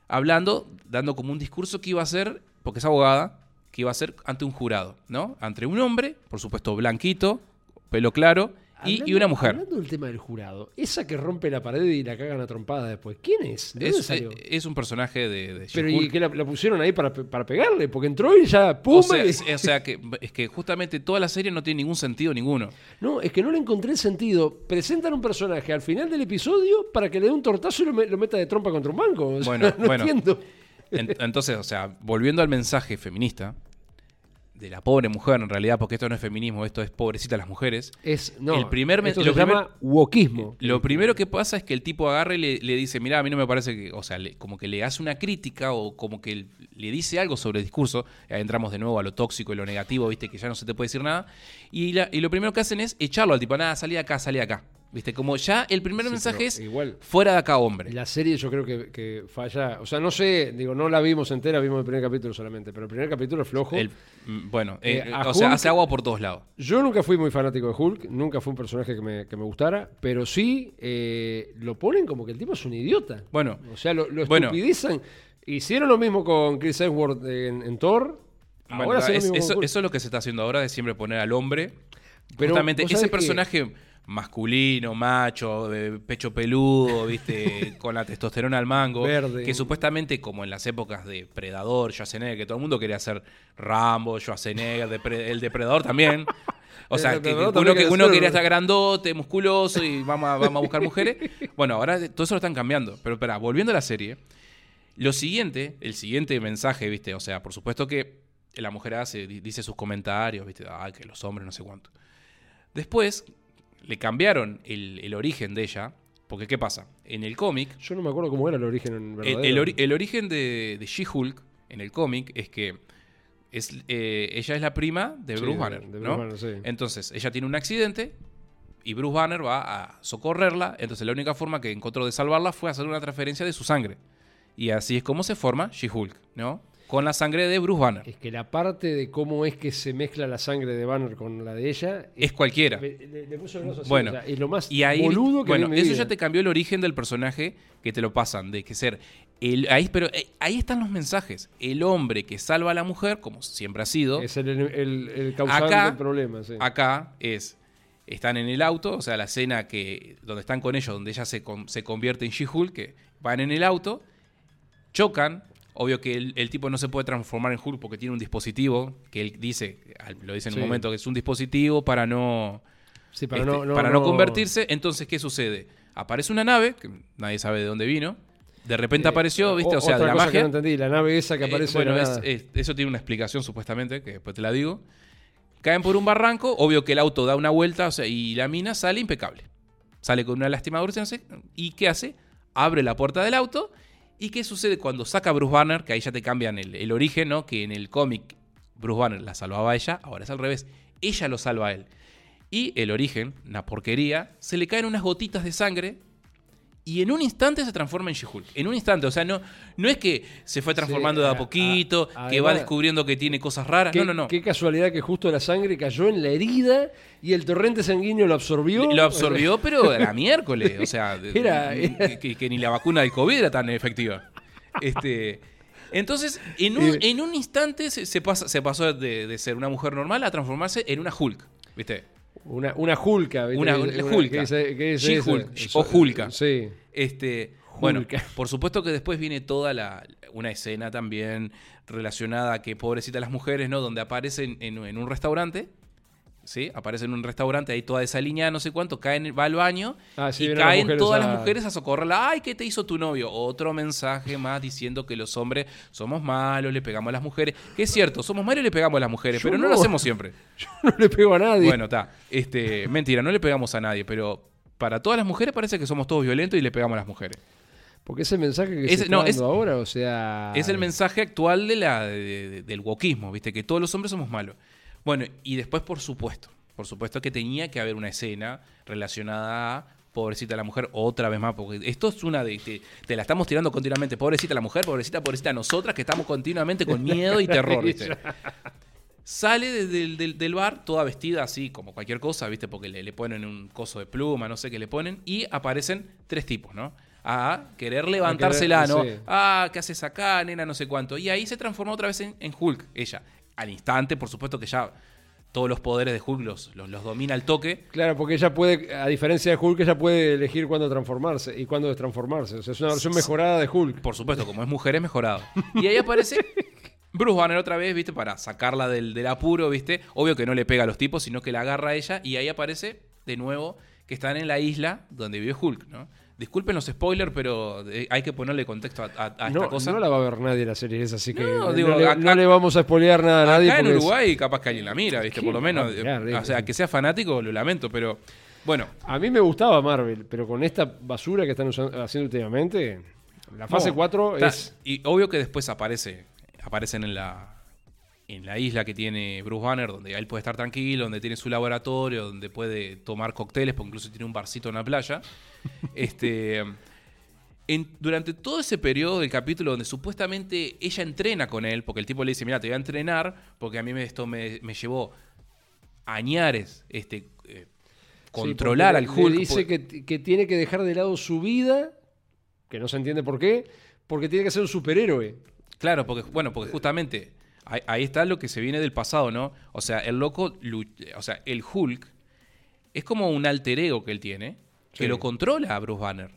hablando, dando como un discurso que iba a ser, porque es abogada, que iba a ser ante un jurado, ¿no? Ante un hombre, por supuesto blanquito, pelo claro, y, una mujer. Hablando del tema del jurado, esa que rompe la pared y la cagan a trompada después, ¿quién es? ¿De dónde Es, salió? es un personaje de, de Pero. ¿y que la, la pusieron ahí para, para pegarle? Porque entró y ya ¡pum! O sea, es, o sea que es que justamente toda la serie no tiene ningún sentido ninguno. No, es que no le encontré el sentido. Presentan un personaje al final del episodio para que le dé un tortazo y lo, me- lo meta de trompa contra un banco. O sea, Bueno, no bueno. entiendo. En- entonces, o sea, volviendo al mensaje feminista de la pobre mujer en realidad, porque esto no es feminismo, esto es pobrecita las mujeres. Es, no, El primer esto lo se primer- llama wokismo. Lo primero que pasa es que el tipo agarra y le, le dice, mira, a mí no me parece que, o sea, le- como que le hace una crítica o como que le dice algo sobre el discurso, ahí entramos de nuevo a lo tóxico y lo negativo, viste, que ya no se te puede decir nada, y, la- y lo primero que hacen es echarlo al tipo, nada, salí de acá, salí de acá, viste, como ya el primer Sí, mensaje es, igual. fuera de acá, hombre. La serie yo creo que, que falla. O sea, no sé, digo, no la vimos entera, vimos el primer capítulo solamente, pero el primer capítulo es flojo. El- mm, bueno, eh, Eh, o sea, hace agua por todos lados. Yo nunca fui muy fanático de Hulk, nunca fue un personaje que me, que me gustara, pero sí eh, lo ponen como que el tipo es un idiota. Bueno, O sea, lo, lo Bueno. estupidizan. Hicieron lo mismo con Chris Edward en, en Thor. bueno, Ahora es- con eso, es lo que se está haciendo ahora, de siempre poner al hombre. Pero justamente ese que- personaje masculino, macho, de pecho peludo, viste, con la testosterona al mango, Verde. que supuestamente como en las épocas de Predador, Schwarzenegger, que todo el mundo quería ser Rambo, Schwarzenegger, el Depredador también. O sea, que, uno, que quería uno quería estar grandote, musculoso y vamos a, vamos a buscar mujeres. Bueno, ahora todo eso lo están cambiando. Pero espera, volviendo a la serie, Lo siguiente, el siguiente mensaje, ¿viste? O sea, por supuesto que la mujer hace, di- dice sus comentarios, ¿viste? Ah, que los hombres no sé cuánto. Después le cambiaron el, el origen de ella, porque ¿qué pasa? En el cómic, Yo no me acuerdo cómo era el origen en verdadero. el ori- el origen de, de She-Hulk en el cómic es que es, eh, ella es la prima de Sí, Bruce Banner, de ¿no? Bruce Banner, sí. Entonces, ella tiene un accidente y Bruce Banner va a socorrerla. Entonces, la única forma que encontró de salvarla fue hacer una transferencia de su sangre. Y así es como se forma She-Hulk, ¿no? Con la sangre de Bruce Banner. Es que la parte de cómo es que se mezcla la sangre de Banner con la de ella. Es cualquiera. Le, le- le puso el brazo así, Bueno, o sea, es lo más Y ahí, boludo que bueno, eso ya te cambió el origen del personaje que te lo pasan, de que ser el, ahí, pero eh, ahí están los mensajes. El hombre que salva a la mujer, como siempre ha sido, Es el, el- el causante Acá- del problema, sí. acá es están en el auto, o sea, la escena que donde están con ellos, donde ella se, con- se convierte en She-Hulk, que van en el auto, chocan. Obvio que el, el tipo no se puede transformar en Hulk porque tiene un dispositivo que él dice, lo dice en Sí. un momento, que es un dispositivo para no Sí, para, este, no, no- para no no- convertirse. Entonces, ¿qué sucede? Aparece una nave, que nadie sabe de dónde vino. De repente Eh, apareció, ¿viste? O sea, de la cosa magia. que no entendí, la nave esa que Eh, aparece. bueno, es- es- eso tiene una explicación supuestamente, que después te la digo. Caen por un barranco, obvio que el auto da una vuelta, o sea, y la mina sale impecable. Sale con una lastimadura, ¿y qué hace? Abre la puerta del auto, ¿y qué sucede cuando saca a Bruce Banner? Que ahí ya te cambian el, el origen, ¿no? Que en el cómic Bruce Banner la salvaba a ella, ahora es al revés, ella lo salva a él. Y el origen, una porquería, se le caen unas gotitas de sangre y en un instante se transforma en She-Hulk. En un instante, o sea, no, no es que se fue transformando de a- a poquito, a- que va descubriendo que tiene cosas raras. Qué, no, no, no. qué casualidad que justo la sangre cayó en la herida y el torrente sanguíneo lo absorbió. Lo absorbió, pero a la miércoles. O sea, Era- era- Que, que ni la vacuna del COVID era tan efectiva. Este, entonces, en un, Y- en un instante se, se pasa, se pasó de, de ser una mujer normal a transformarse en una Hulk. ¿Viste? Una, una Hulka, ¿viste? Una- o Hulka. Sí. Este, bueno, por supuesto que después viene toda la una escena también relacionada a que pobrecitas las mujeres, ¿no? Donde aparecen en, en un restaurante, ¿sí? Aparecen en un restaurante, ahí toda esa línea, no sé cuánto, caen, va al baño Ah, sí, y las caen todas a- las mujeres a socorrerla. Ay, ¿qué te hizo tu novio? Otro mensaje más diciendo que los hombres somos malos, le pegamos a las mujeres. Que es cierto, somos malos y le pegamos a las mujeres, Yo pero no, no. lo hacemos siempre. Yo no le pego a nadie. Bueno, está. Este, mentira, no le pegamos a nadie, pero para todas las mujeres parece que somos todos violentos y le pegamos a las mujeres. Porque ese mensaje que se está no, dando es- ahora, o sea... Es el mensaje actual de la, de- de- del wokismo, ¿viste? Que todos los hombres somos malos. Bueno, y después, por supuesto, por supuesto que tenía que haber una escena relacionada a pobrecita la mujer, otra vez más, porque esto es una de. Te, te la estamos tirando continuamente, pobrecita la mujer, pobrecita, pobrecita nosotras, que estamos continuamente con miedo y terror, ¿viste? Sale de- del, del- del bar toda vestida así, como cualquier cosa, ¿viste? Porque le, le ponen un coso de pluma, no sé qué le ponen, y aparecen tres tipos, ¿no? A querer levantársela, ¿no? Ah, ¿qué haces acá, nena? No sé cuánto. Y ahí se transformó otra vez en, en Hulk, ella. Al instante, por supuesto que ya todos los poderes de Hulk los, los, los domina al toque. Claro, porque ella puede, a diferencia de Hulk, ella puede elegir cuándo transformarse y cuándo destransformarse. O sea, es una versión mejorada de Hulk. Por supuesto, como es mujer, es mejorado. Y ahí aparece Bruce Banner otra vez, ¿viste? Para sacarla del, del apuro, ¿viste? Obvio que no le pega a los tipos, sino que la agarra a ella. Y ahí aparece de nuevo que están en la isla donde vive Hulk, ¿no? Disculpen los spoilers, pero eh, hay que ponerle contexto a, a- a esta cosa. no la va a ver nadie la serie esa, así que No, le, acá- no le vamos a spoilear nada a nadie. Acá en porque es- Uruguay capaz que alguien la mira, ¿viste? ¿Qué Por lo menos. va a mirar, eh? o sea, que sea fanático, lo lamento, pero bueno. A mí me gustaba Marvel, pero con esta basura que están usando- haciendo últimamente, la fase No, 4 está- es... Y obvio que después aparece, aparecen en la, en la isla que tiene Bruce Banner, donde él puede estar tranquilo, donde tiene su laboratorio, donde puede tomar cócteles, porque incluso tiene un barcito en la playa. Este, en- durante todo ese periodo del capítulo donde supuestamente ella entrena con él, porque el tipo le dice, mira, te voy a entrenar, porque a mí esto me, me llevó añares este, eh, controlar Sí, al Hulk. le dice que, que tiene que dejar de lado su vida, que no se entiende por qué, porque tiene que ser un superhéroe. Claro, porque, bueno, porque justamente ahí, ahí está lo que se viene del pasado, ¿no? O sea, el loco, o sea, el Hulk es como un alter ego que él tiene, que Sí. lo controla a Bruce Banner.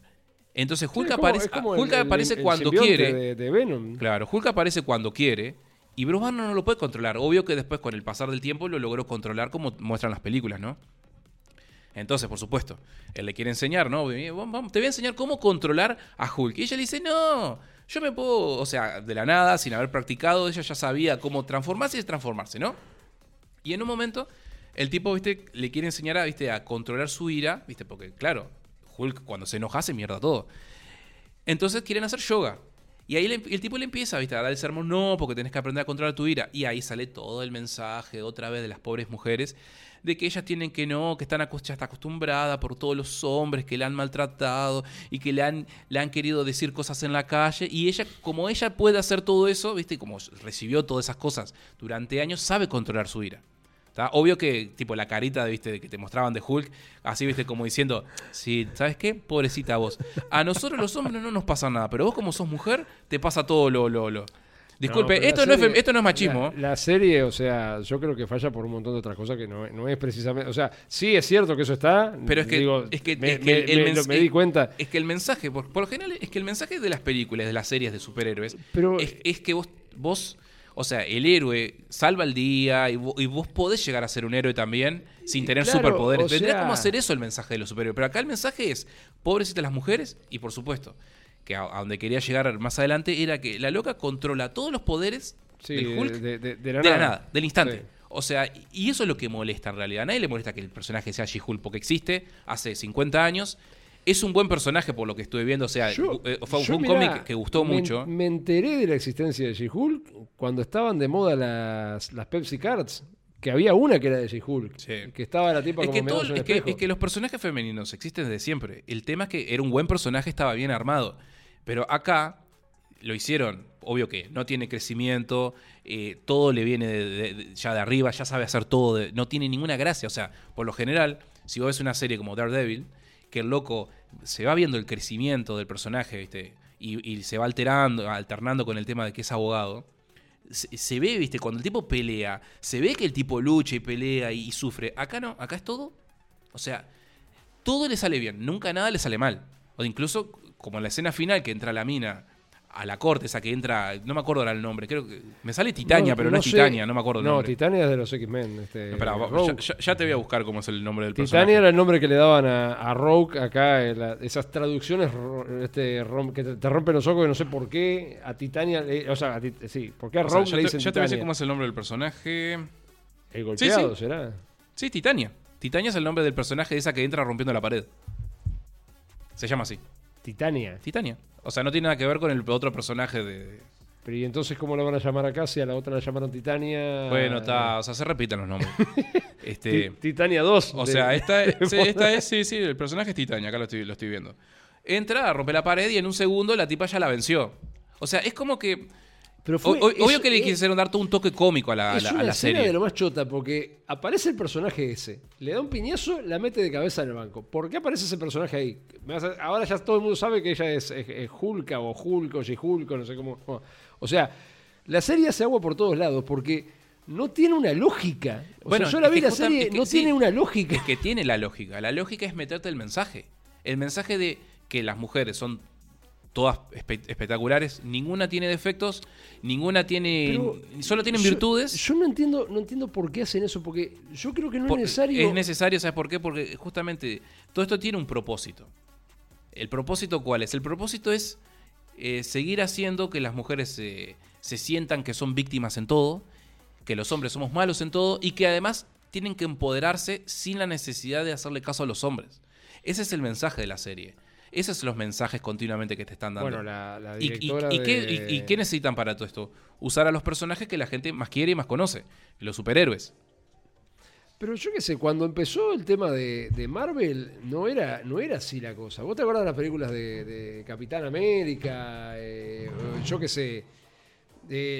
Entonces Hulk Sí, es como- aparece, Hulk el- aparece el cuando quiere. De, de Venom. Claro, Hulk aparece cuando quiere y Bruce Banner no lo puede controlar. Obvio que después, con el pasar del tiempo, lo logró controlar como muestran las películas, ¿no? Entonces, por supuesto, él le quiere enseñar, ¿no? Vamos, Te voy a enseñar cómo controlar a Hulk. Y ella le dice, no, yo me puedo, o sea, de la nada, sin haber practicado, ella ya sabía cómo transformarse y transformarse, ¿no? Y en un momento, el tipo, viste, le quiere enseñar a, viste, a controlar su ira, viste, porque claro, Hulk cuando se enoja se mierda todo. Entonces quieren hacer yoga. Y ahí el tipo le empieza ¿viste? a dar el sermón, no, porque tenés que aprender a controlar tu ira. Y ahí sale todo el mensaje otra vez de las pobres mujeres, de que ellas tienen que no, que están ya está acostumbrada por todos los hombres que le han maltratado y que le han, le han querido decir cosas en la calle. Y ella, como ella puede hacer todo eso, ¿viste? como recibió todas esas cosas durante años, sabe controlar su ira. Obvio que, tipo, la carita ¿viste? que te mostraban de Hulk, así, viste, como diciendo, sí, ¿sabes qué? Pobrecita vos. A nosotros los hombres no nos pasa nada, pero vos como sos mujer, te pasa todo lo... lo, lo. Disculpe, esto, no es, esto no es machismo. La, serie, o sea, yo creo que falla por un montón de otras cosas que no, es precisamente. O sea, sí es cierto que eso está. Pero es que, es que, me, me, di cuenta. Es que el mensaje, por, lo general, es que el mensaje de las películas, de las series de superhéroes, es, es que vos, vos o sea, el héroe salva el día y, vos podés llegar a ser un héroe también sin tener superpoderes. Tendría como hacer eso el mensaje de los superhéroes. Pero acá el mensaje es, pobrecitas las mujeres y por supuesto, que a, donde quería llegar más adelante era que la loca controla todos los poderes del Hulk de, la, nada. del instante. O sea, y eso es lo que molesta en realidad. A nadie le molesta que el personaje sea She-Hulk porque existe hace 50 años es un buen personaje por lo que estuve viendo. O sea, eh, fue, un cómic que gustó mucho. Me enteré de la existencia de She-Hulk cuando estaban de moda las, las Pepsi Cards. Que había una que era de She-Hulk. Que estaba la tipa es como que, es, que, es que los personajes femeninos existen desde siempre. El tema es que era un buen personaje, estaba bien armado. Pero acá lo hicieron. Obvio que no tiene crecimiento, eh, todo le viene ya de arriba, ya sabe hacer todo, no tiene ninguna gracia. O sea, por lo general, si vos ves una serie como Daredevil, que el loco se va viendo el crecimiento del personaje, ¿viste? Y, se va alterando, alternando con el tema de que es abogado. Se, ve, ¿viste? Cuando el tipo pelea, se ve que el tipo lucha y pelea y, sufre. Acá no, acá es todo. O sea, todo le sale bien, nunca nada le sale mal. O incluso, como en la escena final que entra la mina a la corte, esa que entra, no me acuerdo ahora el nombre, creo que me sale Titania, pero no, es Titania, no me acuerdo el nombre. No, Titania es de los X-Men. Este, ya, te voy a buscar cómo es el nombre del personaje. Titania era el nombre que le daban a, a Rogue acá, esas traducciones este, que te, rompen los ojos, y no sé por qué, a Titania, o sea, a, sí, ¿por qué a Rogue le dicen Ya te voy a decir cómo es el nombre del personaje. El golpeado, ¿será? Sí, Titania. Titania es el nombre del personaje de esa que entra rompiendo la pared. Se llama así. Titania. Titania. O sea, no tiene nada que ver con el otro personaje de. Pero ¿y entonces cómo lo van a llamar acá si a la otra la llamaron Titania? Bueno, está, o sea, se repiten los nombres. este, Titania 2. O sea, esta, esta es, sí, sí, el personaje es Titania, acá lo estoy, lo estoy viendo. Entra, rompe la pared y en un segundo la tipa ya la venció. O sea, es como que obvio que le quisieron dar todo un toque cómico a la, es una serie. de lo más chota, porque aparece el personaje ese, le da un piñazo, la mete de cabeza en el banco. ¿Por qué aparece ese personaje ahí? Ahora ya todo el mundo sabe que ella es, Hulka o Hulk o She-Hulk, no sé cómo. O sea, la serie hace agua por todos lados, porque no tiene una lógica. bueno, yo la vi la serie, no tiene una lógica. Es que tiene la lógica. La lógica es meterte el mensaje. El mensaje de que las mujeres son todas espectaculares, ninguna tiene defectos, ninguna tiene solo tienen virtudes. Yo no entiendo no entiendo por qué hacen eso, porque yo creo que no es necesario. Es necesario, ¿sabes por qué? Porque justamente todo esto tiene un propósito. ¿El propósito cuál es? El propósito es eh, seguir haciendo que las mujeres se sientan que son víctimas en todo, que los hombres somos malos en todo y que además tienen que empoderarse sin la necesidad de hacerle caso a los hombres. Ese es el mensaje de la serie. Esos son los mensajes continuamente que te están dando. Bueno, la, ¿Y, qué, necesitan para todo esto? Usar a los personajes que la gente más quiere y más conoce, los superhéroes. Pero yo qué sé, cuando empezó el tema de, Marvel, no era, no era así la cosa. ¿Vos te acuerdas de las películas de, Capitán América? Eh, yo qué sé.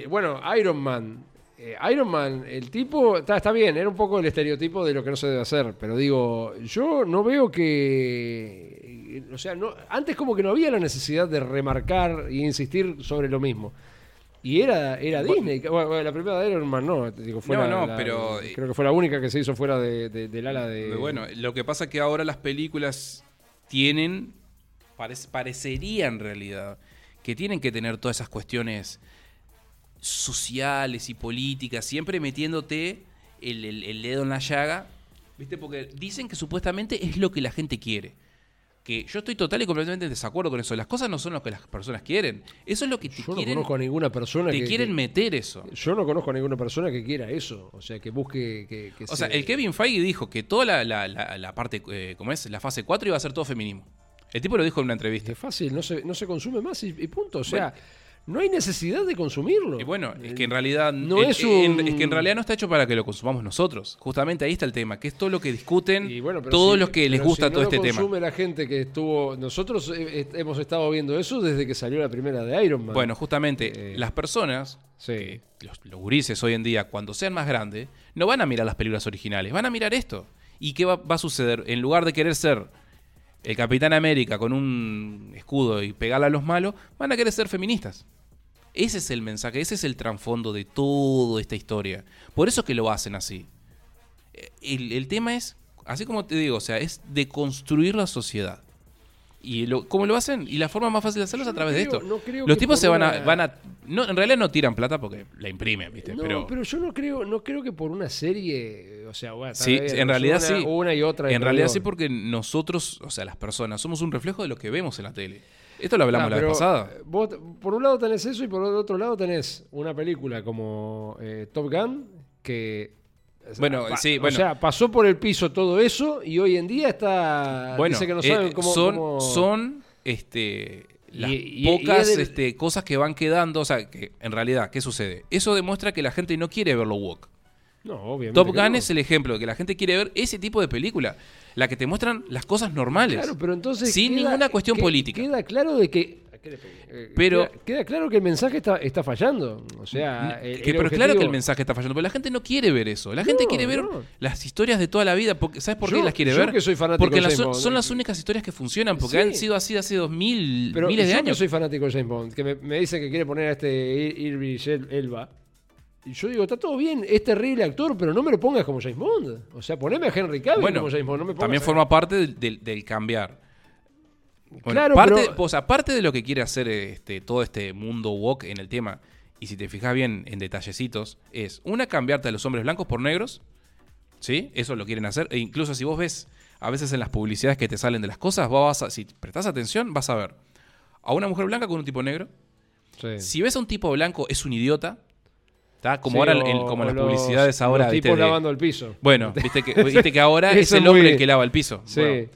bueno, Iron Man. Eh, Iron Man, el tipo, está, está bien, era un poco el estereotipo de lo que no se debe hacer, pero digo, yo no veo que o sea, no, antes como que no había la necesidad de remarcar e insistir sobre lo mismo. Y era, era Disney. Bueno, la primera de Iron Man no, digo, no, no, pero... Creo que fue la única que se hizo fuera de, del ala de... Bueno, lo que pasa es que ahora las películas tienen, parecería en realidad, que tienen que tener todas esas cuestiones sociales y políticas, siempre metiéndote el, el dedo en la llaga ¿Viste? Porque dicen que supuestamente es lo que la gente quiere. Que yo estoy total y completamente en desacuerdo con eso. Las cosas no son lo que las personas quieren. Eso es lo que te Yo no quieren, conozco a ninguna persona te que, quieren que- meter eso. Yo no conozco a ninguna persona que quiera eso. O sea, que busque que, que O sea, se- el Kevin Feige dijo que toda la, la- la- la parte, eh, como es, la fase 4 iba a ser todo feminismo. El tipo lo dijo en una entrevista. Es fácil, no se, no se consume más y, y punto. O sea, no hay necesidad de consumirlo. Y bueno, es que en realidad No es en- un- es que en realidad no está hecho para que lo consumamos nosotros. Justamente ahí está el tema, que es todo lo que discuten Y bueno, todos si- los que les gusta si todo no este tema. consume la gente que estuvo. Nosotros hemos estado viendo eso desde que salió la primera de Iron Man. Bueno, justamente Eh, las personas, sí. los gurises hoy en día, cuando sean más grandes, no van a mirar las películas originales, van a mirar esto. ¿Y qué va, va a suceder? En lugar de querer ser el Capitán América con un escudo y pegarle a los malos, van a querer ser feministas. Ese es el mensaje, ese es el trasfondo de toda esta historia. Por eso que lo hacen así. Eh, El, el tema es, así como te digo, o sea, es de construir la sociedad. ¿Y lo, cómo lo hacen? Y la forma más fácil de hacerlo es a través de esto. no creo Los tipos se van a, van a. No, en realidad no tiran plata porque la imprimen, ¿viste? No, pero, pero, yo no creo, no creo que por una serie, o sea, bueno, Sí, en realidad una, sí. Una y otra. en realidad sí, porque nosotros, o sea, las personas, somos un reflejo de lo que vemos en la tele. Esto lo hablamos la vez pasada. eh, vos, por un lado tenés eso y por otro lado tenés una película como eh, Top Gun que Bueno, pa- sí, o bueno. sea, pasó por el piso todo eso y hoy en día está Bueno, dice que no eh, saben cómo son, cómo- son este, las Y- y- y pocas es este, cosas que van quedando. O sea, que en realidad, ¿qué sucede? Eso demuestra que la gente no quiere verlo woke. No, obviamente. Top Gun no. es el ejemplo de que la gente quiere ver ese tipo de película. La que te muestran las cosas normales. Claro, pero entonces sin queda- ninguna cuestión que- política. Queda claro de que eh, Pero- queda, queda claro que el mensaje está, está fallando. O sea, el- Que- el pero claro que el objetivo- mensaje está fallando, pero la gente no quiere ver eso. La gente No, quiere ver no. las historias de toda la vida. Porque, ¿Sabes por Yo- qué las quiere yo ver? que soy fanático porque las- son, Bond. son las únicas historias que funcionan, porque Sí. han sido así hace dos mil, Pero miles de yo años. que soy fanático de James Bond, que me, me dice que quiere poner a este Ir- Idris El- Elba. Yo digo, está todo bien, es terrible actor, pero no me lo pongas como James Bond. O sea, poneme a Henry Cavill Bueno, como James Bond. No me también a- forma parte del, del- del cambiar. Bueno, Claro, parte, pero- o sea, parte de lo que quiere hacer este, todo este mundo woke en el tema, y si te fijas bien en detallecitos, es una cambiarte a los hombres blancos por negros, ¿sí? Eso lo quieren hacer, e incluso si vos ves a veces en las publicidades que te salen de las cosas, vos vas a, si prestás atención, vas a ver a una mujer blanca con un tipo negro. Sí. Si ves a un tipo blanco, es un idiota. ¿Está? Como Sí, ahora, en- como en las los- publicidades ahora. Los tipos lavando el piso. Bueno, viste que, viste que ahora es el hombre muy- el que lava el piso. Sí. Bueno,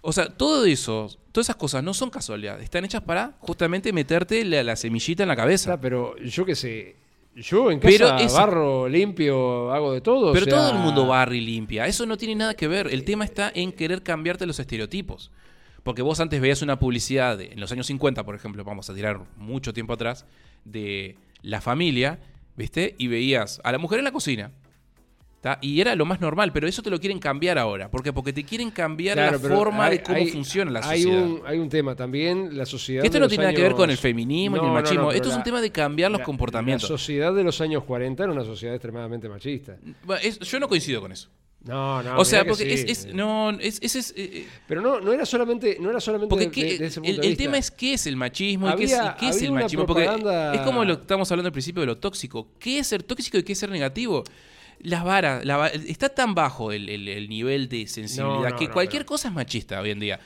o sea, todo eso, todas esas cosas no son casualidad. Están hechas para justamente meterte la, la semillita en la cabeza. Pero yo qué sé. Yo en casa Pero eso- barro, limpio, hago de todo. o Pero sea, todo el mundo barre y limpia. Eso no tiene nada que ver. El tema está en querer cambiarte los estereotipos. Porque vos antes veías una publicidad de- en los años 50, por ejemplo, vamos a tirar mucho tiempo atrás, de la familia, ¿viste? Y veías a la mujer en la cocina. ¿tá? Y era lo más normal, pero eso te lo quieren cambiar ahora. ¿Por qué? Porque te quieren cambiar Claro, la forma hay- de cómo hay- funciona la hay sociedad. un, hay un tema también, la sociedad. Esto de no los tiene nada que ver con el feminismo ni el no, no, machismo. Esto es un la- tema de cambiar los la- comportamientos. La sociedad de los años 40 era una sociedad extremadamente machista. Es- yo no coincido con eso. No, no. o sea, porque sí. es, es- no, es, ese es, eh, eh, Pero no, no era solamente, no era solamente porque de, de- el, tema es qué es el machismo y qué es, Había- y qué es había el machismo. Porque propaganda- es como lo que estamos hablando al principio de lo tóxico. ¿Qué es ser tóxico y qué es ser negativo? Las varas, la está tan bajo el, el- el nivel de sensibilidad No, no, que no, cualquier pero- cosa es machista hoy en día.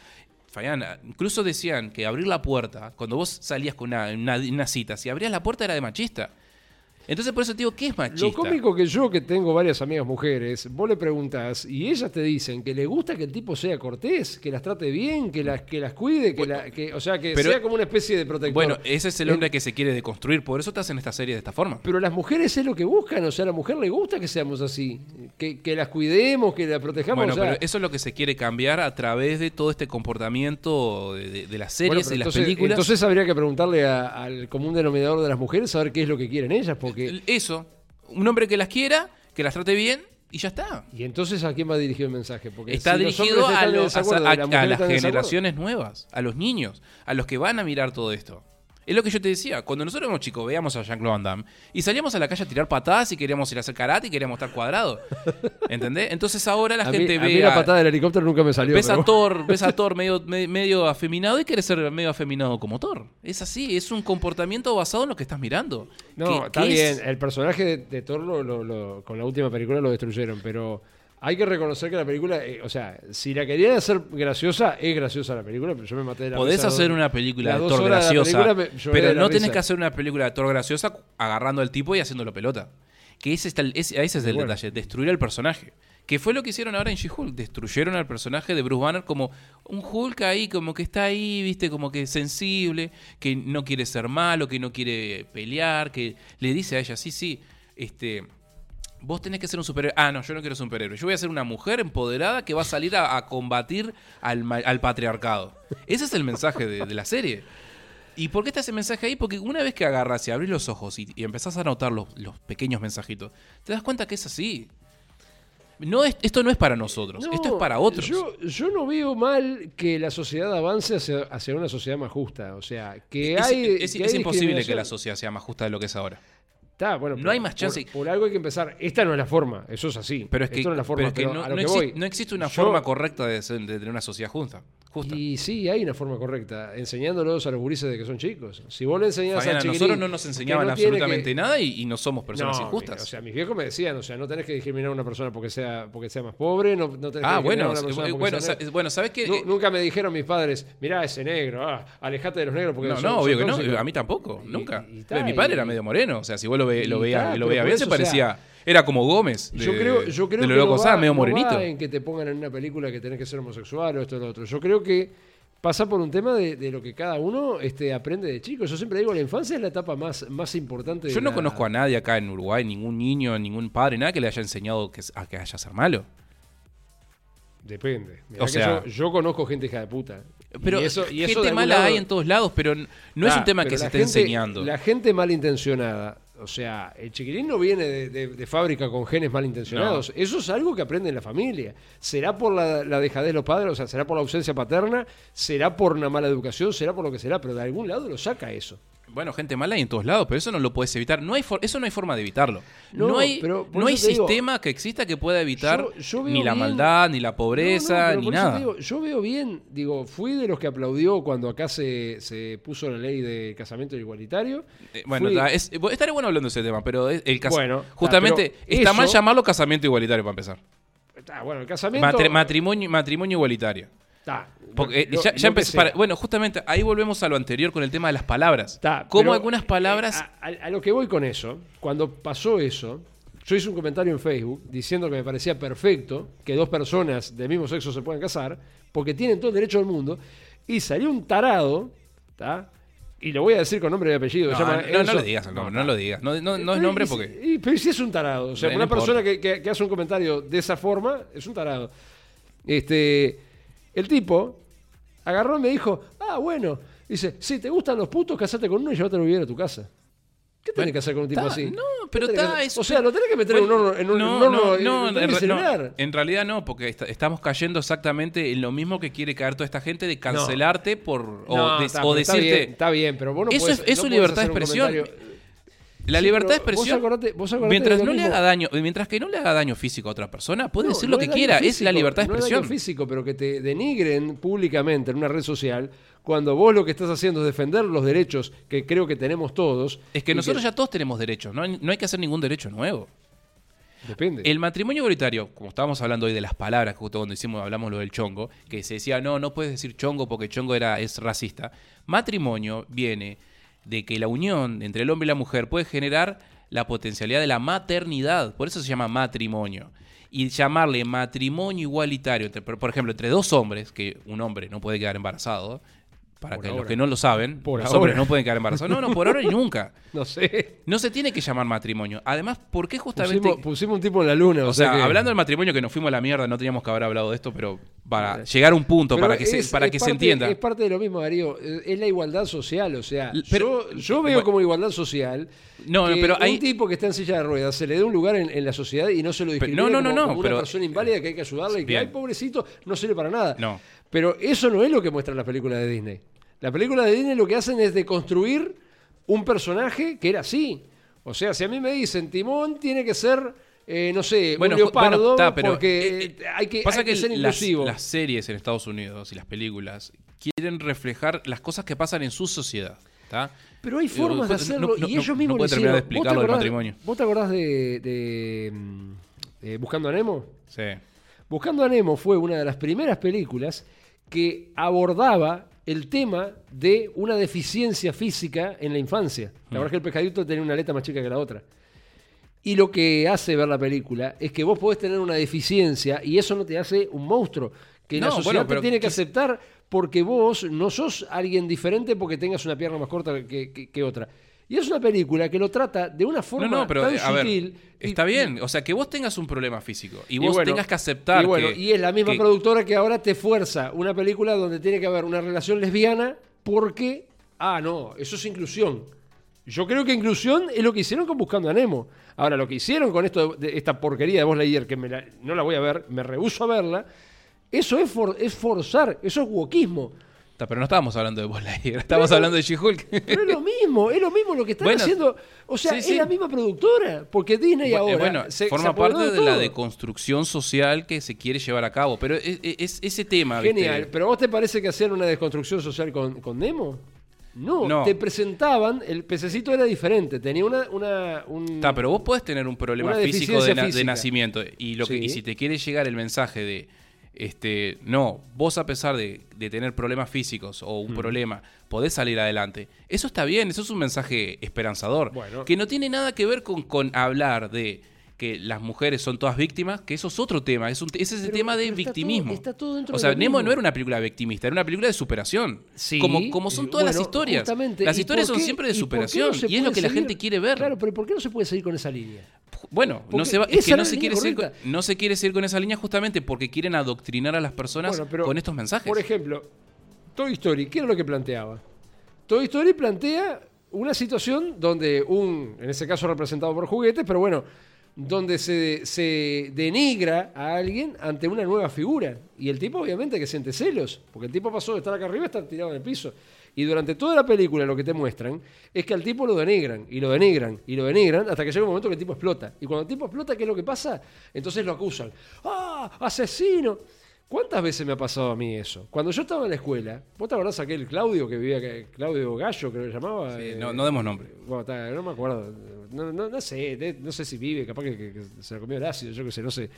Fayán, incluso decían que abrir la puerta, cuando vos salías con una, una- una cita, si abrías la puerta era de machista. Entonces por eso te digo, ¿qué es machista? Lo cómico que yo, que tengo varias amigas mujeres, vos le preguntás y ellas te dicen que le gusta que el tipo sea cortés, que las trate bien, que las, que las cuide, que, la- que o sea, que pero- sea como una especie de protector. Bueno, ese es el hombre que se quiere deconstruir, por eso te hacen esta serie de esta forma. Pero las mujeres es lo que buscan, o sea, a la mujer le gusta que seamos así, que, que las cuidemos, que las protejamos. Bueno, o sea, pero eso es lo que se quiere cambiar a través de todo este comportamiento de, de- de las series bueno, y las películas. entonces habría que preguntarle a- al común denominador de las mujeres a ver qué es lo que quieren ellas, porque Eso, un hombre que las quiera, que las trate bien y ya está. y entonces a quién va dirigido el mensaje, porque Está si dirigido a, lo- las a- generaciones nuevas, a los niños, a los que van a mirar todo esto. Es lo que yo te decía, cuando nosotros éramos chicos, veíamos a Jean-Claude Van Damme y salíamos a la calle a tirar patadas y queríamos ir a hacer karate y queríamos estar cuadrados. ¿Entendés? Entonces ahora la a mí, gente a ve mí la a- patada del helicóptero nunca me salió. ves a Thor, ves a Thor medio, me- medio afeminado y quieres ser medio afeminado como Thor. Es así, es un comportamiento basado en lo que estás mirando. No, está bien. es- El personaje de, de Thor lo- lo- lo- con la última película lo destruyeron, pero hay que reconocer que la película, eh, o sea, si la querían hacer graciosa, es graciosa la película, pero yo me maté de la Podés hacer una película de la graciosa, me- pero no tenés que hacer una película de Thor graciosa agarrando al tipo y haciéndolo pelota. Que ese, está el- ese, ese es el Bueno. detalle, destruir al personaje. Que fue lo que hicieron ahora en She-Hulk. Destruyeron al personaje de Bruce Banner como un Hulk ahí, como que está ahí, viste, como que sensible, que no quiere ser malo, que no quiere pelear, que le dice a ella, sí, sí, este, vos tenés que ser un superhéroe. Ah, no, yo no quiero ser un superhéroe. Yo voy a ser una mujer empoderada que va a salir a, a combatir al, al patriarcado. Ese es el mensaje de, de la serie. ¿Y por qué está ese mensaje ahí? Porque una vez que agarras y abrís los ojos y, y empezás a notar los, los pequeños mensajitos, te das cuenta que es así. No es, esto no es para nosotros, No, esto es para otros. Yo, yo no veo mal que la sociedad avance hacia, hacia una sociedad más justa. O sea, que es, hay. es- que es hay imposible que la sociedad sea más justa de lo que es ahora. Está, bueno, No pero hay más chance. Por, algo hay que empezar. Esta no es la forma, eso es así. Pero es que, Esto no es la forma, pero es que pero no, a lo no que exi- voy. no existe una Yo- forma correcta de, ser- de tener una sociedad justa. justa. Y sí, hay una forma correcta, enseñándolos a los gurises de que son chicos. Si vos le enseñás Fabiana, a nosotros no nos enseñaban absolutamente que- nada y, y no somos personas No, injustas. O sea, mis viejos me decían, o sea, no tenés que discriminar a una persona porque sea, porque sea más pobre, no, no tenés ah, que bueno, a una persona eh, porque bueno, sea sa- negra. bueno, ¿sabes qué? Eh, nunca me dijeron mis padres, mirá ese negro, ah, alejate de los negros porque No, son- no, son obvio que no. tóxicos". A mí tampoco, nunca. mi padre era medio moreno. O sea, si vos lo, ve- lo veías ta, lo por bien, se o sea, parecía. Era como Gómez. de- Yo creo, yo creo de lo que loco no va, medio no va morenito. en que te pongan en una película que tenés que ser homosexual o esto o lo otro. Yo creo que pasa por un tema de, de lo que cada uno este, aprende de chico. Yo siempre digo, la infancia es la etapa más, más importante. de Yo no la- conozco a nadie acá en Uruguay, ningún niño, ningún padre, nada que le haya enseñado que, a que haya ser malo. Depende. Mirá O sea- yo, yo conozco gente hija de puta. Pero Y eso- y eso de gente mala lado- hay en todos lados, pero no es un tema que se esté gente- enseñando. La gente malintencionada, o sea, el chiquilín no viene de, de- de fábrica con genes malintencionados. Eso es algo que aprende en la familia. Será por la, la dejadez de los padres, o sea, será por la ausencia paterna, será por una mala educación, será por lo que será, pero de algún lado lo saca eso. Bueno, gente mala hay en todos lados, pero eso no lo puedes evitar. No hay for- eso no hay forma de evitarlo. No, No, hay, pero no hay digo- sistema que exista que pueda evitar Yo- yo veo ni la bien- maldad, ni la no, pobreza, ni nada. digo, yo veo bien, digo, fui de los que aplaudió cuando acá se, se puso la ley de casamiento igualitario. Eh, bueno, Fui- ta- es- estaría bueno hablando de ese tema, pero es- el cas- Bueno, ta, justamente está mal llamarlo casamiento igualitario para empezar. Ah, bueno, el casamiento. Matri- matrimonio, matrimonio igualitario. Ta, Porque eh, lo- ya, lo ya empecé- para- bueno, justamente ahí volvemos a lo anterior con el tema de las palabras. Ta, pero, algunas palabras. eh, a, a- lo que voy con eso, cuando pasó eso, yo hice un comentario en Facebook diciendo que me parecía perfecto que dos personas del mismo sexo se puedan casar, porque tienen todo el derecho del mundo, y salió un tarado, ¿tá? y lo voy a decir con nombre y apellido. no, llama no, no le digas el nombre, no, ta. lo digas. No, no- no es nombre porque. y- pero si es un tarado. O sea, No, no una persona que- que hace un comentario de esa forma es un tarado. Este, el tipo agarró y me dijo, ah, bueno. Dice, si te gustan los putos, casate con uno y llévatelo a vivir a tu casa. ¿Qué tenés Bueno, que hacer con un tipo ta, así? no, ¿Qué pero tenés que ta, hacer? es- O sea, lo tenés que meter en un Bueno, horno, en un, no, horno no, no, en, no, en realidad no, porque est- estamos cayendo exactamente en lo mismo que quiere caer toda esta gente de cancelarte por o, de- está, o está decirte bien, está bien, pero vos no Eso podés- es- eso libertad de expresión. La Sí, libertad de pero vos expresión. acordate- vos acordate mientras no le haga daño, mientras que no le haga daño físico a otra persona, puede No, decir no lo que es quiera, es físico, la libertad de no es daño expresión. físico, pero que te denigren públicamente en una red social cuando vos lo que estás haciendo es defender los derechos que creo que tenemos todos. es que nosotros ya todos tenemos derechos, no hay, no hay que hacer ningún derecho nuevo. Depende. El matrimonio igualitario, como estábamos hablando hoy de las palabras, justo cuando hicimos, hablamos lo del chongo, que se decía, no, no puedes decir chongo porque chongo era, es racista. Matrimonio viene de que la unión entre el hombre y la mujer puede generar la potencialidad de la maternidad, por eso se llama matrimonio. Y llamarle matrimonio igualitario, por ejemplo, entre dos hombres, que un hombre no puede quedar embarazado, para Por que los que no lo saben, Por los ahora. hombres no pueden quedar embarazados. No, no, por ahora y nunca. No sé. No se tiene que llamar matrimonio. Además, ¿por qué justamente... Pusimos, pusimos un tipo en la luna. O, O sea, que- hablando del matrimonio que nos fuimos a la mierda, no teníamos que haber hablado de esto, pero para llegar a un punto, Pero para que, se, para que se entienda. Es parte de lo mismo, Darío. Es la igualdad social. O sea, pero- yo, yo veo bueno. como igualdad social. No, que pero un hay- tipo que está en silla de ruedas se le dé un lugar en, en la sociedad y no se lo Pero- discrimina no, no, no, como, no, como una pero- persona inválida que hay que ayudarle y que, ay, pobrecito, no sirve para nada. No. Pero eso no es lo que muestran las películas de Disney. Las películas de Disney lo que hacen es deconstruir un personaje que era así. O sea, si a mí me dicen Timón tiene que ser, eh, no sé, Bueno, un leopardo bueno, pero, porque eh, eh, hay que, Pasa hay que que, ser las, inclusivo. las series en Estados Unidos y las películas quieren reflejar las cosas que pasan en su sociedad. ¿tá? Pero hay Eh, formas de hacerlo no- y no- ellos mismos no puede lo terminar de. ¿Vos te explicarlo del acordás- matrimonio. ¿Vos te acordás de, de, mm, eh, Buscando a Nemo. Sí. Buscando a Nemo fue una de las primeras películas que abordaba el tema de una deficiencia física en la infancia. La verdad es que el pescadito tenía una aleta más chica que la otra. Y lo que hace ver la película es que vos podés tener una deficiencia y eso no te hace un monstruo. Que la No, sociedad bueno, te tiene que que- aceptar porque vos no sos alguien diferente porque tengas una pierna más corta que, que- que otra. Y es una película que lo trata de una forma No, no, pero tan eh, a ver, sutil. y- está bien. O sea, que vos tengas un problema físico y vos bueno, tengas que aceptar y bueno, que... y es la misma que- productora que ahora te fuerza una película donde tiene que haber una relación lesbiana porque, ah, no, eso es inclusión. Yo creo que inclusión es lo que hicieron con Buscando a Nemo. Ahora, lo que hicieron con esto de, esta porquería de Buzz Lightyear, que me la- no la voy a ver, me rehuso a verla, eso es, for- es forzar, eso es wokismo. Pero no estábamos hablando de Buzz Lightyear, estábamos hablando de She-Hulk. Pero es lo mismo, es lo mismo lo que están Bueno, haciendo. O sea, sí, es sí. la misma productora, porque Disney eh, ahora bueno, se- se forma parte de la deconstrucción social que se quiere llevar a cabo. Pero es, es- ese tema, ¿viste? Genial. ¿Pero a vos te parece que hacían una desconstrucción social con, con Nemo? No, No. te presentaban, el pececito era diferente, tenía una... una un- Ta, pero vos podés tener un problema físico de, na- de física. nacimiento. Y, lo que, y si te quiere llegar el mensaje de, este, no, vos a pesar de, de tener problemas físicos o Mm. un problema, podés salir adelante. Eso está bien, eso es un mensaje esperanzador. Bueno. Que no tiene nada que ver con, con hablar de que las mujeres son todas víctimas, que eso es otro tema, es un, ese es el Pero- tema de está victimismo. todo- está todo dentro o de sea, lo Nemo mismo. no era una película victimista, era una película de superación. Sí, como, como son todas las historias. justamente, Las ¿y historias son qué- siempre de y no superación y es lo que la gente quiere ver. Claro, pero ¿por qué no se puede seguir con esa línea? Bueno, no se, va, es que no se, quiere seguir, con- no se quiere seguir con esa línea justamente porque quieren adoctrinar a las personas Bueno, pero, con estos mensajes. Por ejemplo, Toy Story, ¿qué era lo que planteaba? Toy Story plantea una situación donde un, en ese caso representado por juguetes, pero bueno, donde se, se denigra a alguien ante una nueva figura. Y el tipo obviamente que siente celos, porque el tipo pasó de estar acá arriba a estar tirado en el piso. Y durante toda la película lo que te muestran es que al tipo lo denigran, y lo denigran, y lo denigran, hasta que llega un momento que el tipo explota. Y cuando el tipo explota, ¿qué es lo que pasa? Entonces lo acusan. ¡Ah! ¡Asesino! ¿Cuántas veces me ha pasado a mí eso? Cuando yo estaba en la escuela, ¿vos te acordás aquel Claudio que vivía, que- Claudio Gallo, creo que se llamaba? Sí, Eh, no, no demos nombre. bueno, está, no me acuerdo. No, no, no sé, no sé si vive, capaz que, que- que se lo comió el ácido, yo qué sé, no sé.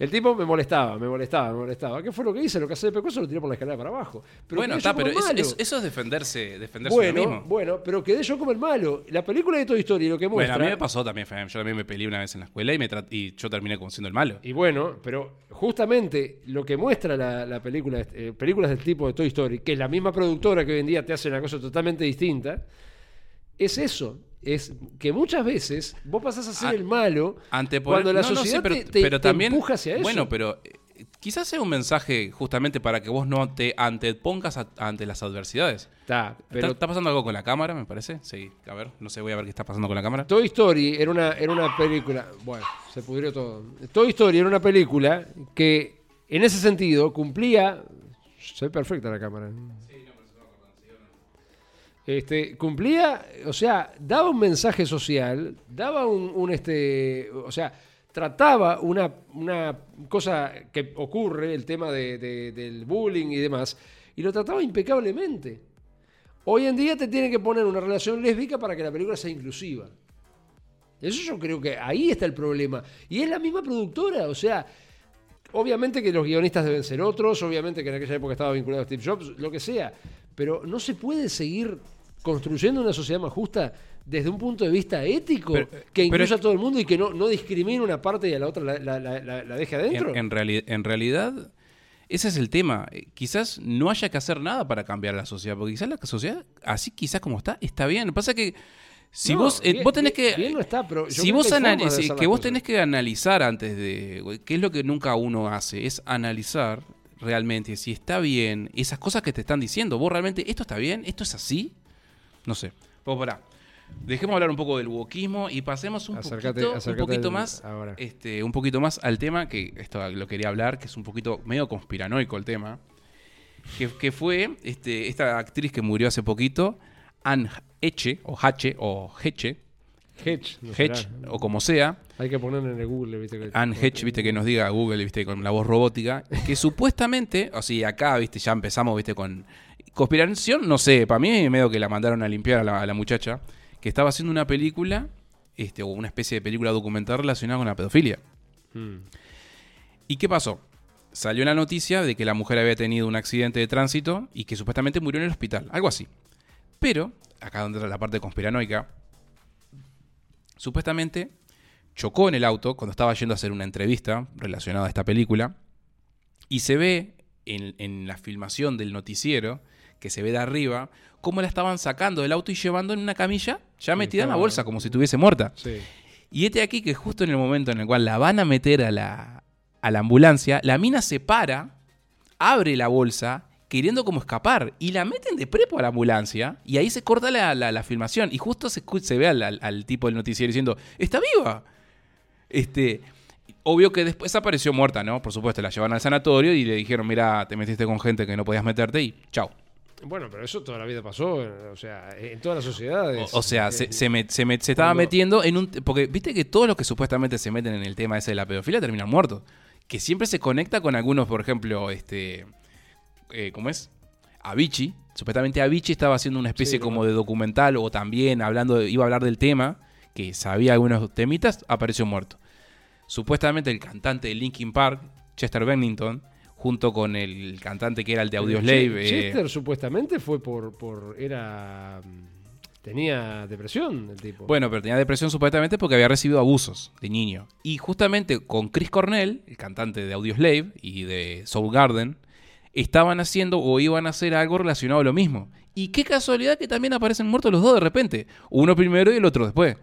El tipo me molestaba, me molestaba, me molestaba. ¿Qué fue lo que hice? Lo que hace de pecoso lo tiré por la escalera para abajo. Pero bueno, está, pero es- es- eso es defenderse, defenderse de bueno, mismo. bueno, pero quedé yo como el malo. La película de Toy Story lo que Bueno, muestra. a mí me pasó también. Yo también me peleé una vez en la escuela y, me y yo terminé como siendo el malo. Y bueno, pero justamente lo que muestra la, la película, eh, películas del tipo de Toy Story, que es la misma productora que hoy en día te hace una cosa totalmente distinta, es eso. Es que muchas veces vos pasás a ser Ah, el malo cuando la no, no, sí, sociedad pero, te, te- pero te también, empuja hacia eso. Bueno, pero eh, quizás sea un mensaje justamente para que vos no te antepongas a- ante las adversidades. Está, pero ¿Está, está pasando algo con la cámara, me parece? Sí, a ver, no sé, voy a ver qué está pasando con la cámara. Toy Story era una, era una película. Bueno, se pudrió todo. Toy Story era una película que, en ese sentido, cumplía. Se ve perfecta la cámara. Este, cumplía, o sea, daba un mensaje social, daba un, este, o sea, trataba una, una cosa que ocurre, el tema de- del bullying y demás, y lo trataba impecablemente. Hoy en día te tienen que poner una relación lésbica para que la película sea inclusiva. Eso yo creo que ahí está el problema. Y es la misma productora, o sea, obviamente que los guionistas deben ser otros, obviamente que en aquella época estaba vinculado a Steve Jobs, lo que sea, pero no se puede seguir construyendo una sociedad más justa desde un punto de vista ético Pero- que incluya pero- a todo el mundo y que no, no discrimine una parte y a la otra la, la- la- la- deje adentro. En, en reali- en realidad, ese es el tema. Eh, Quizás no haya que hacer nada para cambiar la sociedad, porque quizás la sociedad, así quizás como está, está bien. Lo que pasa es que si No, vos, eh, bien- vos tenés bien- que... bien no está, pero yo si vos que que vos tenés que analizar antes de... ¿Qué es lo que nunca uno hace? Es analizar realmente si está bien esas cosas que te están diciendo. Vos realmente, ¿esto está bien? ¿Esto es así? No sé. Pues pará. Dejemos hablar un poco del wokismo y pasemos un poquito, un más ahora. este, un poquito más al tema, que esto lo quería hablar, que es un poquito medio conspiranoico el tema, que, que fue este, esta actriz que murió hace poquito, Anne Heche, o Hache, o Heche, Hedge, no Hedge, será. o como sea, Hay que ponerlo en el Google, ¿viste? que- Anne Hedge, viste, que nos diga Google, viste, con la voz robótica, que supuestamente, o sea, acá, viste, ya empezamos, viste, con conspiración, no sé, para mí medio que la mandaron a limpiar a la, a la muchacha, que estaba haciendo una película, este, o una especie de película documental relacionada con la pedofilia. Mm. ¿Y qué pasó? Salió la noticia de que la mujer había tenido un accidente de tránsito y que supuestamente murió en el hospital, algo así. Pero, acá donde entra la parte conspiranoica, supuestamente chocó en el auto cuando estaba yendo a hacer una entrevista relacionada a esta película y se ve en, en la filmación del noticiero, que se ve de arriba, cómo la estaban sacando del auto y llevando en una camilla, ya metida en la bolsa, como si estuviese muerta. Sí. Y este aquí que justo en el momento en el cual la van a meter a la, a la ambulancia, la mina se para, abre la bolsa, queriendo como escapar, y la meten de prepo a la ambulancia, y ahí se corta la, la- la filmación, y justo se, ve al, al- al tipo del noticiero diciendo, ¡está viva! Este, obvio que después apareció muerta, ¿no? Por supuesto, la llevaron al sanatorio y le dijeron, mira, te metiste con gente que no podías meterte, y chao. Bueno, pero eso toda la vida pasó, eh, o sea, en todas las sociedades. O, o sea, Eh, se, se met- se met- se estaba cuando- metiendo en un... Porque viste que todos los que supuestamente se meten en el tema ese de la pedofilia terminan muertos. Que siempre se conecta con algunos, por ejemplo, este... eh, ¿Cómo es? Avicii. Supuestamente Avicii estaba haciendo una especie Sí, como de documental o también hablando de- iba a hablar del tema, que sabía algunos temitas, apareció muerto. Supuestamente el cantante de Linkin Park, Chester Bennington, junto con el cantante que era el de Audioslave... Che- eh, Chester supuestamente fue por, por era tenía depresión el tipo. Bueno, pero tenía depresión supuestamente porque había recibido abusos de niño. Y justamente con Chris Cornell, el cantante de Audioslave y de Soundgarden, estaban haciendo o iban a hacer algo relacionado a lo mismo. Y qué casualidad que también aparecen muertos los dos de repente. Uno primero y el otro después.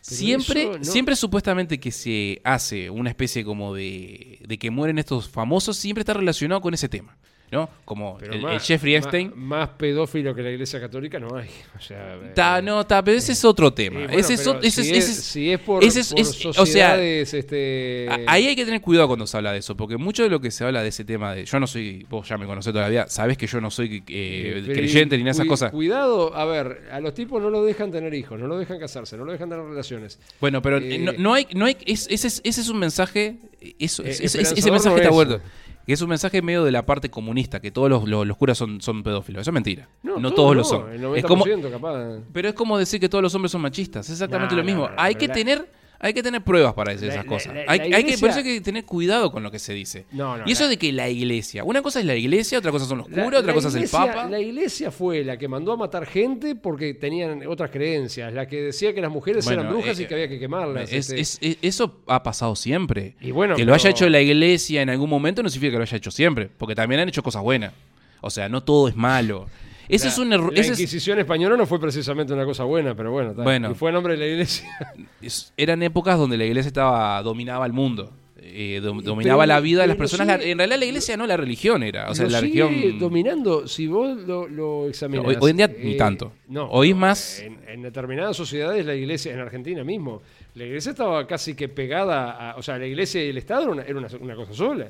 Siempre, no- siempre supuestamente que se hace una especie como de, de que mueren estos famosos, siempre está relacionado con ese tema. ¿No? Como el, más- el Jeffrey Epstein. Más, pedófilo que la iglesia católica no hay. O sea, eh, no, ta, pero ese es otro tema. y bueno, ese es, ese si es- es, ese es- si es por, ese es- por es- o sea, sociedades, este, Ahí hay que tener cuidado cuando se habla de eso, porque mucho de lo que se habla de ese tema de. Yo no soy. Vos ya me conocés toda la vida, sabés que yo no soy eh, creyente ni nada de esas cosas. Cuidado, a ver, a los tipos no los dejan tener hijos, no los dejan casarse, no los dejan tener relaciones. Bueno, pero Eh, no, no hay. No hay es- ese, es, ese es un mensaje. Eso, es- ese, mensaje está es. bueno. Que es un mensaje medio de la parte comunista, que todos los, los- los curas son, son pedófilos. Eso es mentira. No, todo todos lo no, son. El 90% Es como, capaz. pero es como decir que todos los hombres son machistas. Es exactamente lo mismo. hay que tener. Hay que tener pruebas para decir La- esas la- cosas. la- hay, hay que, por eso hay que tener cuidado con lo que se dice. No, no, y eso de que la iglesia. Una cosa es la iglesia, otra cosa son los curas, otra cosa es el papa. La iglesia fue la que mandó a matar gente porque tenían otras creencias, la que decía que las mujeres Bueno, eran brujas eh, y que había que quemarlas. Es- este. es- es- eso ha pasado siempre. Y bueno, que lo haya hecho la iglesia en algún momento no significa que lo haya hecho siempre, porque también han hecho cosas buenas. O sea, no todo es malo. Ese La- es un error. La ese es- Inquisición española no fue precisamente una cosa buena, pero bueno. Bueno. y fue a nombre de la iglesia. es- eran épocas donde la iglesia estaba dominaba el mundo. eh, dom- dominaba pero- la vida de las personas. sigue- La- en realidad la iglesia no la religión era. O sea, la religión. dominando. Si vos lo, lo examinás. Hoy- hoy en día ni tanto. No, Hoy es no, más- En, en determinadas sociedades, la iglesia, en Argentina mismo, la iglesia estaba casi que pegada a. O sea, la iglesia y el Estado era una, era una- una cosa sola.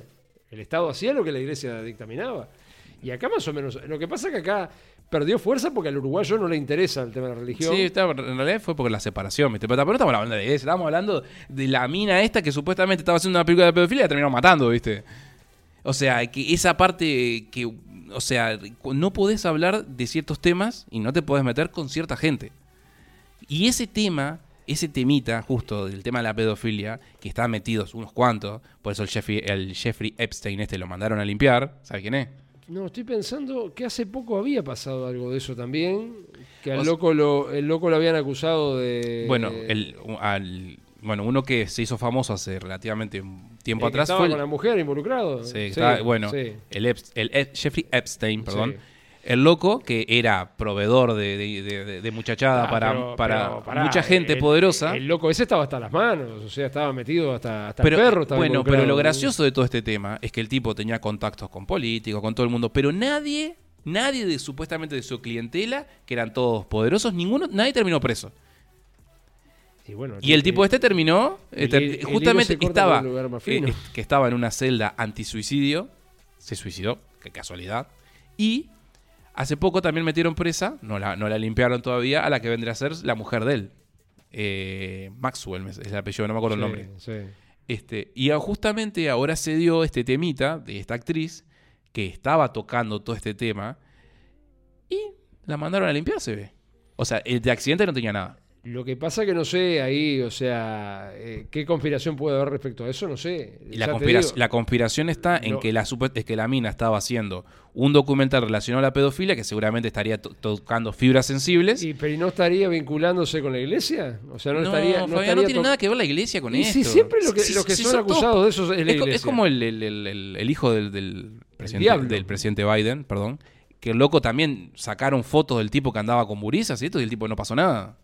El Estado hacía lo que la iglesia dictaminaba. Y acá más o menos. Lo que pasa es que acá perdió fuerza porque al uruguayo no le interesa el tema de la religión. Sí, está- en realidad fue por la separación, ¿viste? Pero no estamos hablando de iglesia, estamos hablando de la mina esta que supuestamente estaba haciendo una película de pedofilia y la terminaron matando, ¿viste? O sea, que esa parte que, o sea, no podés hablar de ciertos temas y no te podés meter con cierta gente. Y ese tema, ese temita justo del tema de la pedofilia, que están metidos unos cuantos, por eso el Jeffrey, el Jeffrey Epstein este lo mandaron a limpiar, ¿sabes quién es? No, estoy pensando que hace poco había pasado algo de eso también. Que O al sea- loco lo, el loco lo habían acusado de. Bueno, el, al, bueno, uno que se hizo famoso hace relativamente tiempo el que atrás estaba fue con la mujer involucrado. Sí, está- bueno, sí. el, Ep- el Ep- Jeffrey Epstein, perdón. Sí. El loco que era proveedor de, de- de- de- de muchachada Ah, para, pero- para pero pará, mucha gente el- poderosa. El loco ese estaba hasta las manos, o sea, estaba metido hasta, hasta pero, el perro. Estaba bueno, pero lo gracioso de todo este tema es que el tipo tenía contactos con políticos, con todo el mundo, pero nadie, nadie de supuestamente de su clientela, que eran todos poderosos, ninguno, nadie terminó preso. Y, bueno, Y el tipo este terminó, hilo justamente estaba, eh, que estaba en una celda antisuicidio, se suicidó, qué casualidad, y hace poco también metieron presa, no la, no la limpiaron todavía, a la que vendría a ser la mujer de él. Eh, Maxwell es el apellido, no me acuerdo el nombre. Sí. Este, y justamente ahora se dio este temita de esta actriz que estaba tocando todo este tema y la mandaron a limpiar, se ve. O sea, el de accidente no tenía nada. Lo que pasa que no sé ahí, o sea, eh, qué conspiración puede haber respecto a eso, no sé. Y la, Ya te conspira- digo, la conspiración está en No. que la, es que la mina estaba haciendo un documental relacionado a la pedofilia que seguramente estaría to- tocando fibras sensibles. ¿Y, pero ¿y no estaría vinculándose con la iglesia? O sea, no, no, estaría. No, no tiene nada que ver la iglesia con Y esto. sí, siempre lo que, los que son acusados de eso es la Es, co- iglesia. es como el, el- el- hijo del, del presidente, diablo. del presidente Biden, perdón, que el loco también sacaron fotos del tipo que andaba con burizas y esto y el tipo no pasó nada.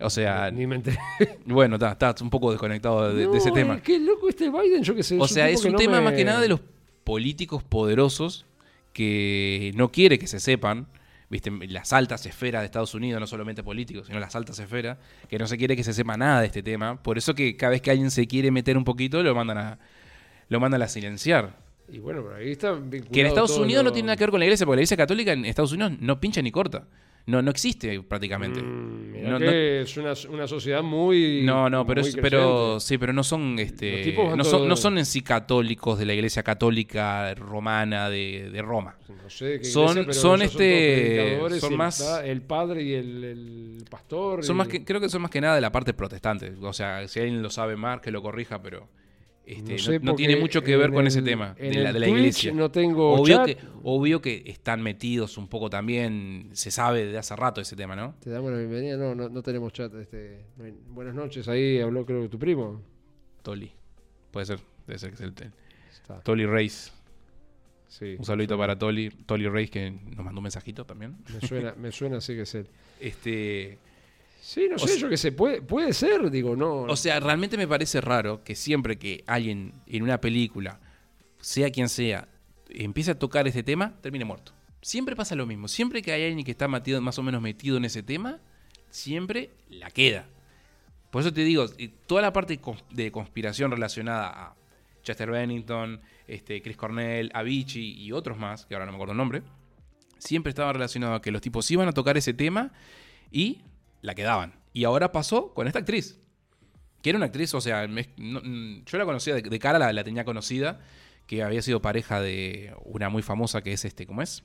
O sea, Ni me enteré. bueno, está, está un poco desconectado de, ese tema. es que loco este Biden, yo qué sé. O sea, es un no tema me- más que nada de los políticos poderosos que no quiere que se sepan, viste, las altas esferas de Estados Unidos, no solamente políticos, sino las altas esferas, que no se quiere que se sepa nada de este tema. Por eso que cada vez que alguien se quiere meter un poquito, lo mandan a, lo mandan a silenciar. Y bueno, pero ahí está vinculado Que en Estados Unidos lo- no tiene nada que ver con la iglesia, porque la iglesia católica en Estados Unidos no pincha ni corta. No, no existe prácticamente. Mm, mirá No, que no- es una, una sociedad muy. No, no, pero, es- pero sí, pero no son este, no son, no son en sí católicos de la iglesia católica romana de, de Roma. No sé de qué son- iglesia, pero son este- son el más- El, padre y el, el pastor. Son y- más que, creo que son más que nada de la parte protestante. O sea, si alguien lo sabe más, que lo corrija, pero este, no, sé, no tiene mucho que ver con ese tema de la, de la iglesia. No tengo Obvio chat. que, obvio que están metidos un poco también, se sabe de hace rato ese tema, ¿no? Te damos la bienvenida. No, no, no tenemos chat. Este, Buenas noches. Ahí habló, creo que tu primo. Toli. Puede ser, debe ser que es el, Está. Toli Reis. Sí. Un saludito para Toli, Toli Reis que nos mandó un mensajito también. Me suena, me suena así que es él. Este, Sí, no O sé, sea- yo qué sé. Puede, puede ser, digo, no. o sea, realmente me parece raro que siempre que alguien en una película, sea quien sea, empiece a tocar ese tema, termine muerto. Siempre pasa lo mismo. Siempre que hay alguien que está metido, más o menos metido en ese tema, siempre la queda. Por eso te digo, toda la parte de conspiración relacionada a Chester Bennington, este, Chris Cornell, Avicii y otros más, que ahora no me acuerdo el nombre, siempre estaba relacionado a que los tipos iban a tocar ese tema y la quedaban. Y ahora pasó con esta actriz. Que era una actriz, o sea, me- no- mm, yo la conocía de, de cara, la, la tenía conocida, que había sido pareja de una muy famosa que es este, ¿cómo es?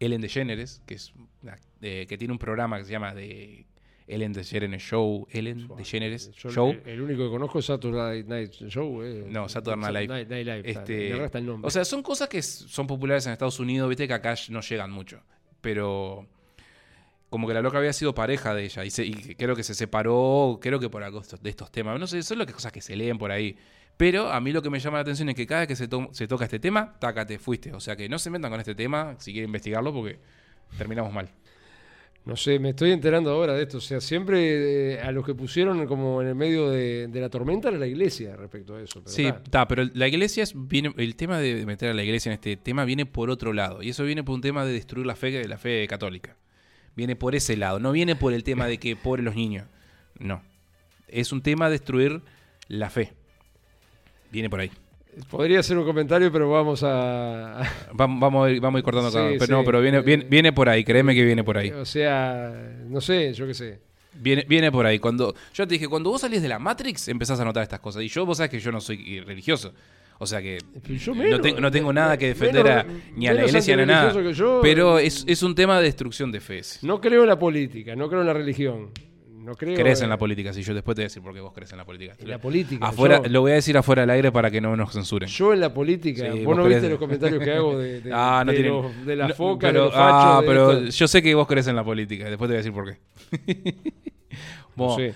Ellen DeGeneres, que es una- eh, que tiene un programa que se llama de Ellen DeGeneres Show, Ellen DeGeneres Yo Show. El, el único que conozco es Saturday Night Show. Eh. No, Saturday Night Live. Night, Night Live, Este, el nombre. O sea, son cosas que son populares en Estados Unidos, viste que acá no llegan mucho. Pero como que la loca había sido pareja de ella y, se- y que creo que se separó, creo que por algo de estos temas. No sé, son que cosas que se leen por ahí. Pero a mí lo que me llama la atención es que cada vez que se, to- se toca este tema, tácate, fuiste. O sea que no se metan con este tema si quieren investigarlo porque terminamos mal. No sé, me estoy enterando ahora de esto. O sea, siempre eh, a los que pusieron como en el medio de, de la tormenta era la iglesia respecto a eso. pero Sí, está. está, pero la iglesia es, viene, el tema de meter a la iglesia en este tema viene por otro lado. Y eso viene por un tema de destruir la fe, la fe católica. Viene por ese lado. No viene por el tema de que pobres los niños. No. Es un tema de destruir la fe. Viene por ahí. Podría ser un comentario, pero vamos a. Vamos, vamos, a, ir, vamos a ir cortando Sí, cada Pero sí. no, pero viene, viene, viene por ahí. Créeme que viene por ahí. O sea, no sé, yo qué sé. Viene, viene por ahí. Cuando, yo te dije, cuando vos salís de la Matrix, empezás a notar estas cosas. Y yo, vos sabés que yo no soy religioso. O sea que yo no, menos, tengo, no tengo nada que menos- defender a- ni a la iglesia ni a nada. Pero es, es un tema de destrucción de fe. No creo en la política, no creo en la religión. No creo Crees en la política, sí. Yo después te voy a decir por qué vos crees en la política. en la política. Afuera, yo, lo voy a decir afuera del aire para que no nos censuren. yo en la política. Sí, vos no crees- viste los comentarios que hago de, de, ah, no de tienen- los- de la no, foca, pero, de los fachos. Ah, pero esto. yo sé que vos crees en la política. Después te voy a decir por qué. Sí.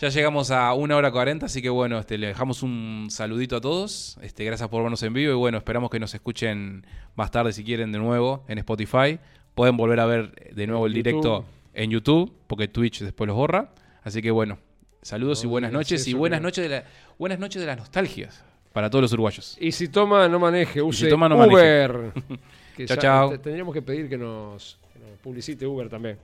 Ya llegamos a una hora cuarenta, así que bueno, este, le dejamos un saludito a todos. Este, gracias por vernos en vivo y bueno, esperamos que nos escuchen más tarde si quieren de nuevo en Spotify. Pueden volver a ver de nuevo el YouTube. directo en YouTube, porque Twitch después los borra. Así que bueno, saludos y buenas noches y buenas noches de la, buenas noches de las nostalgias para todos los uruguayos. Y si toma, no maneje, use toma, no maneje. Uber. Que Chao, ya- chao. te- Tendríamos que pedir que nos, que nos publicite Uber también.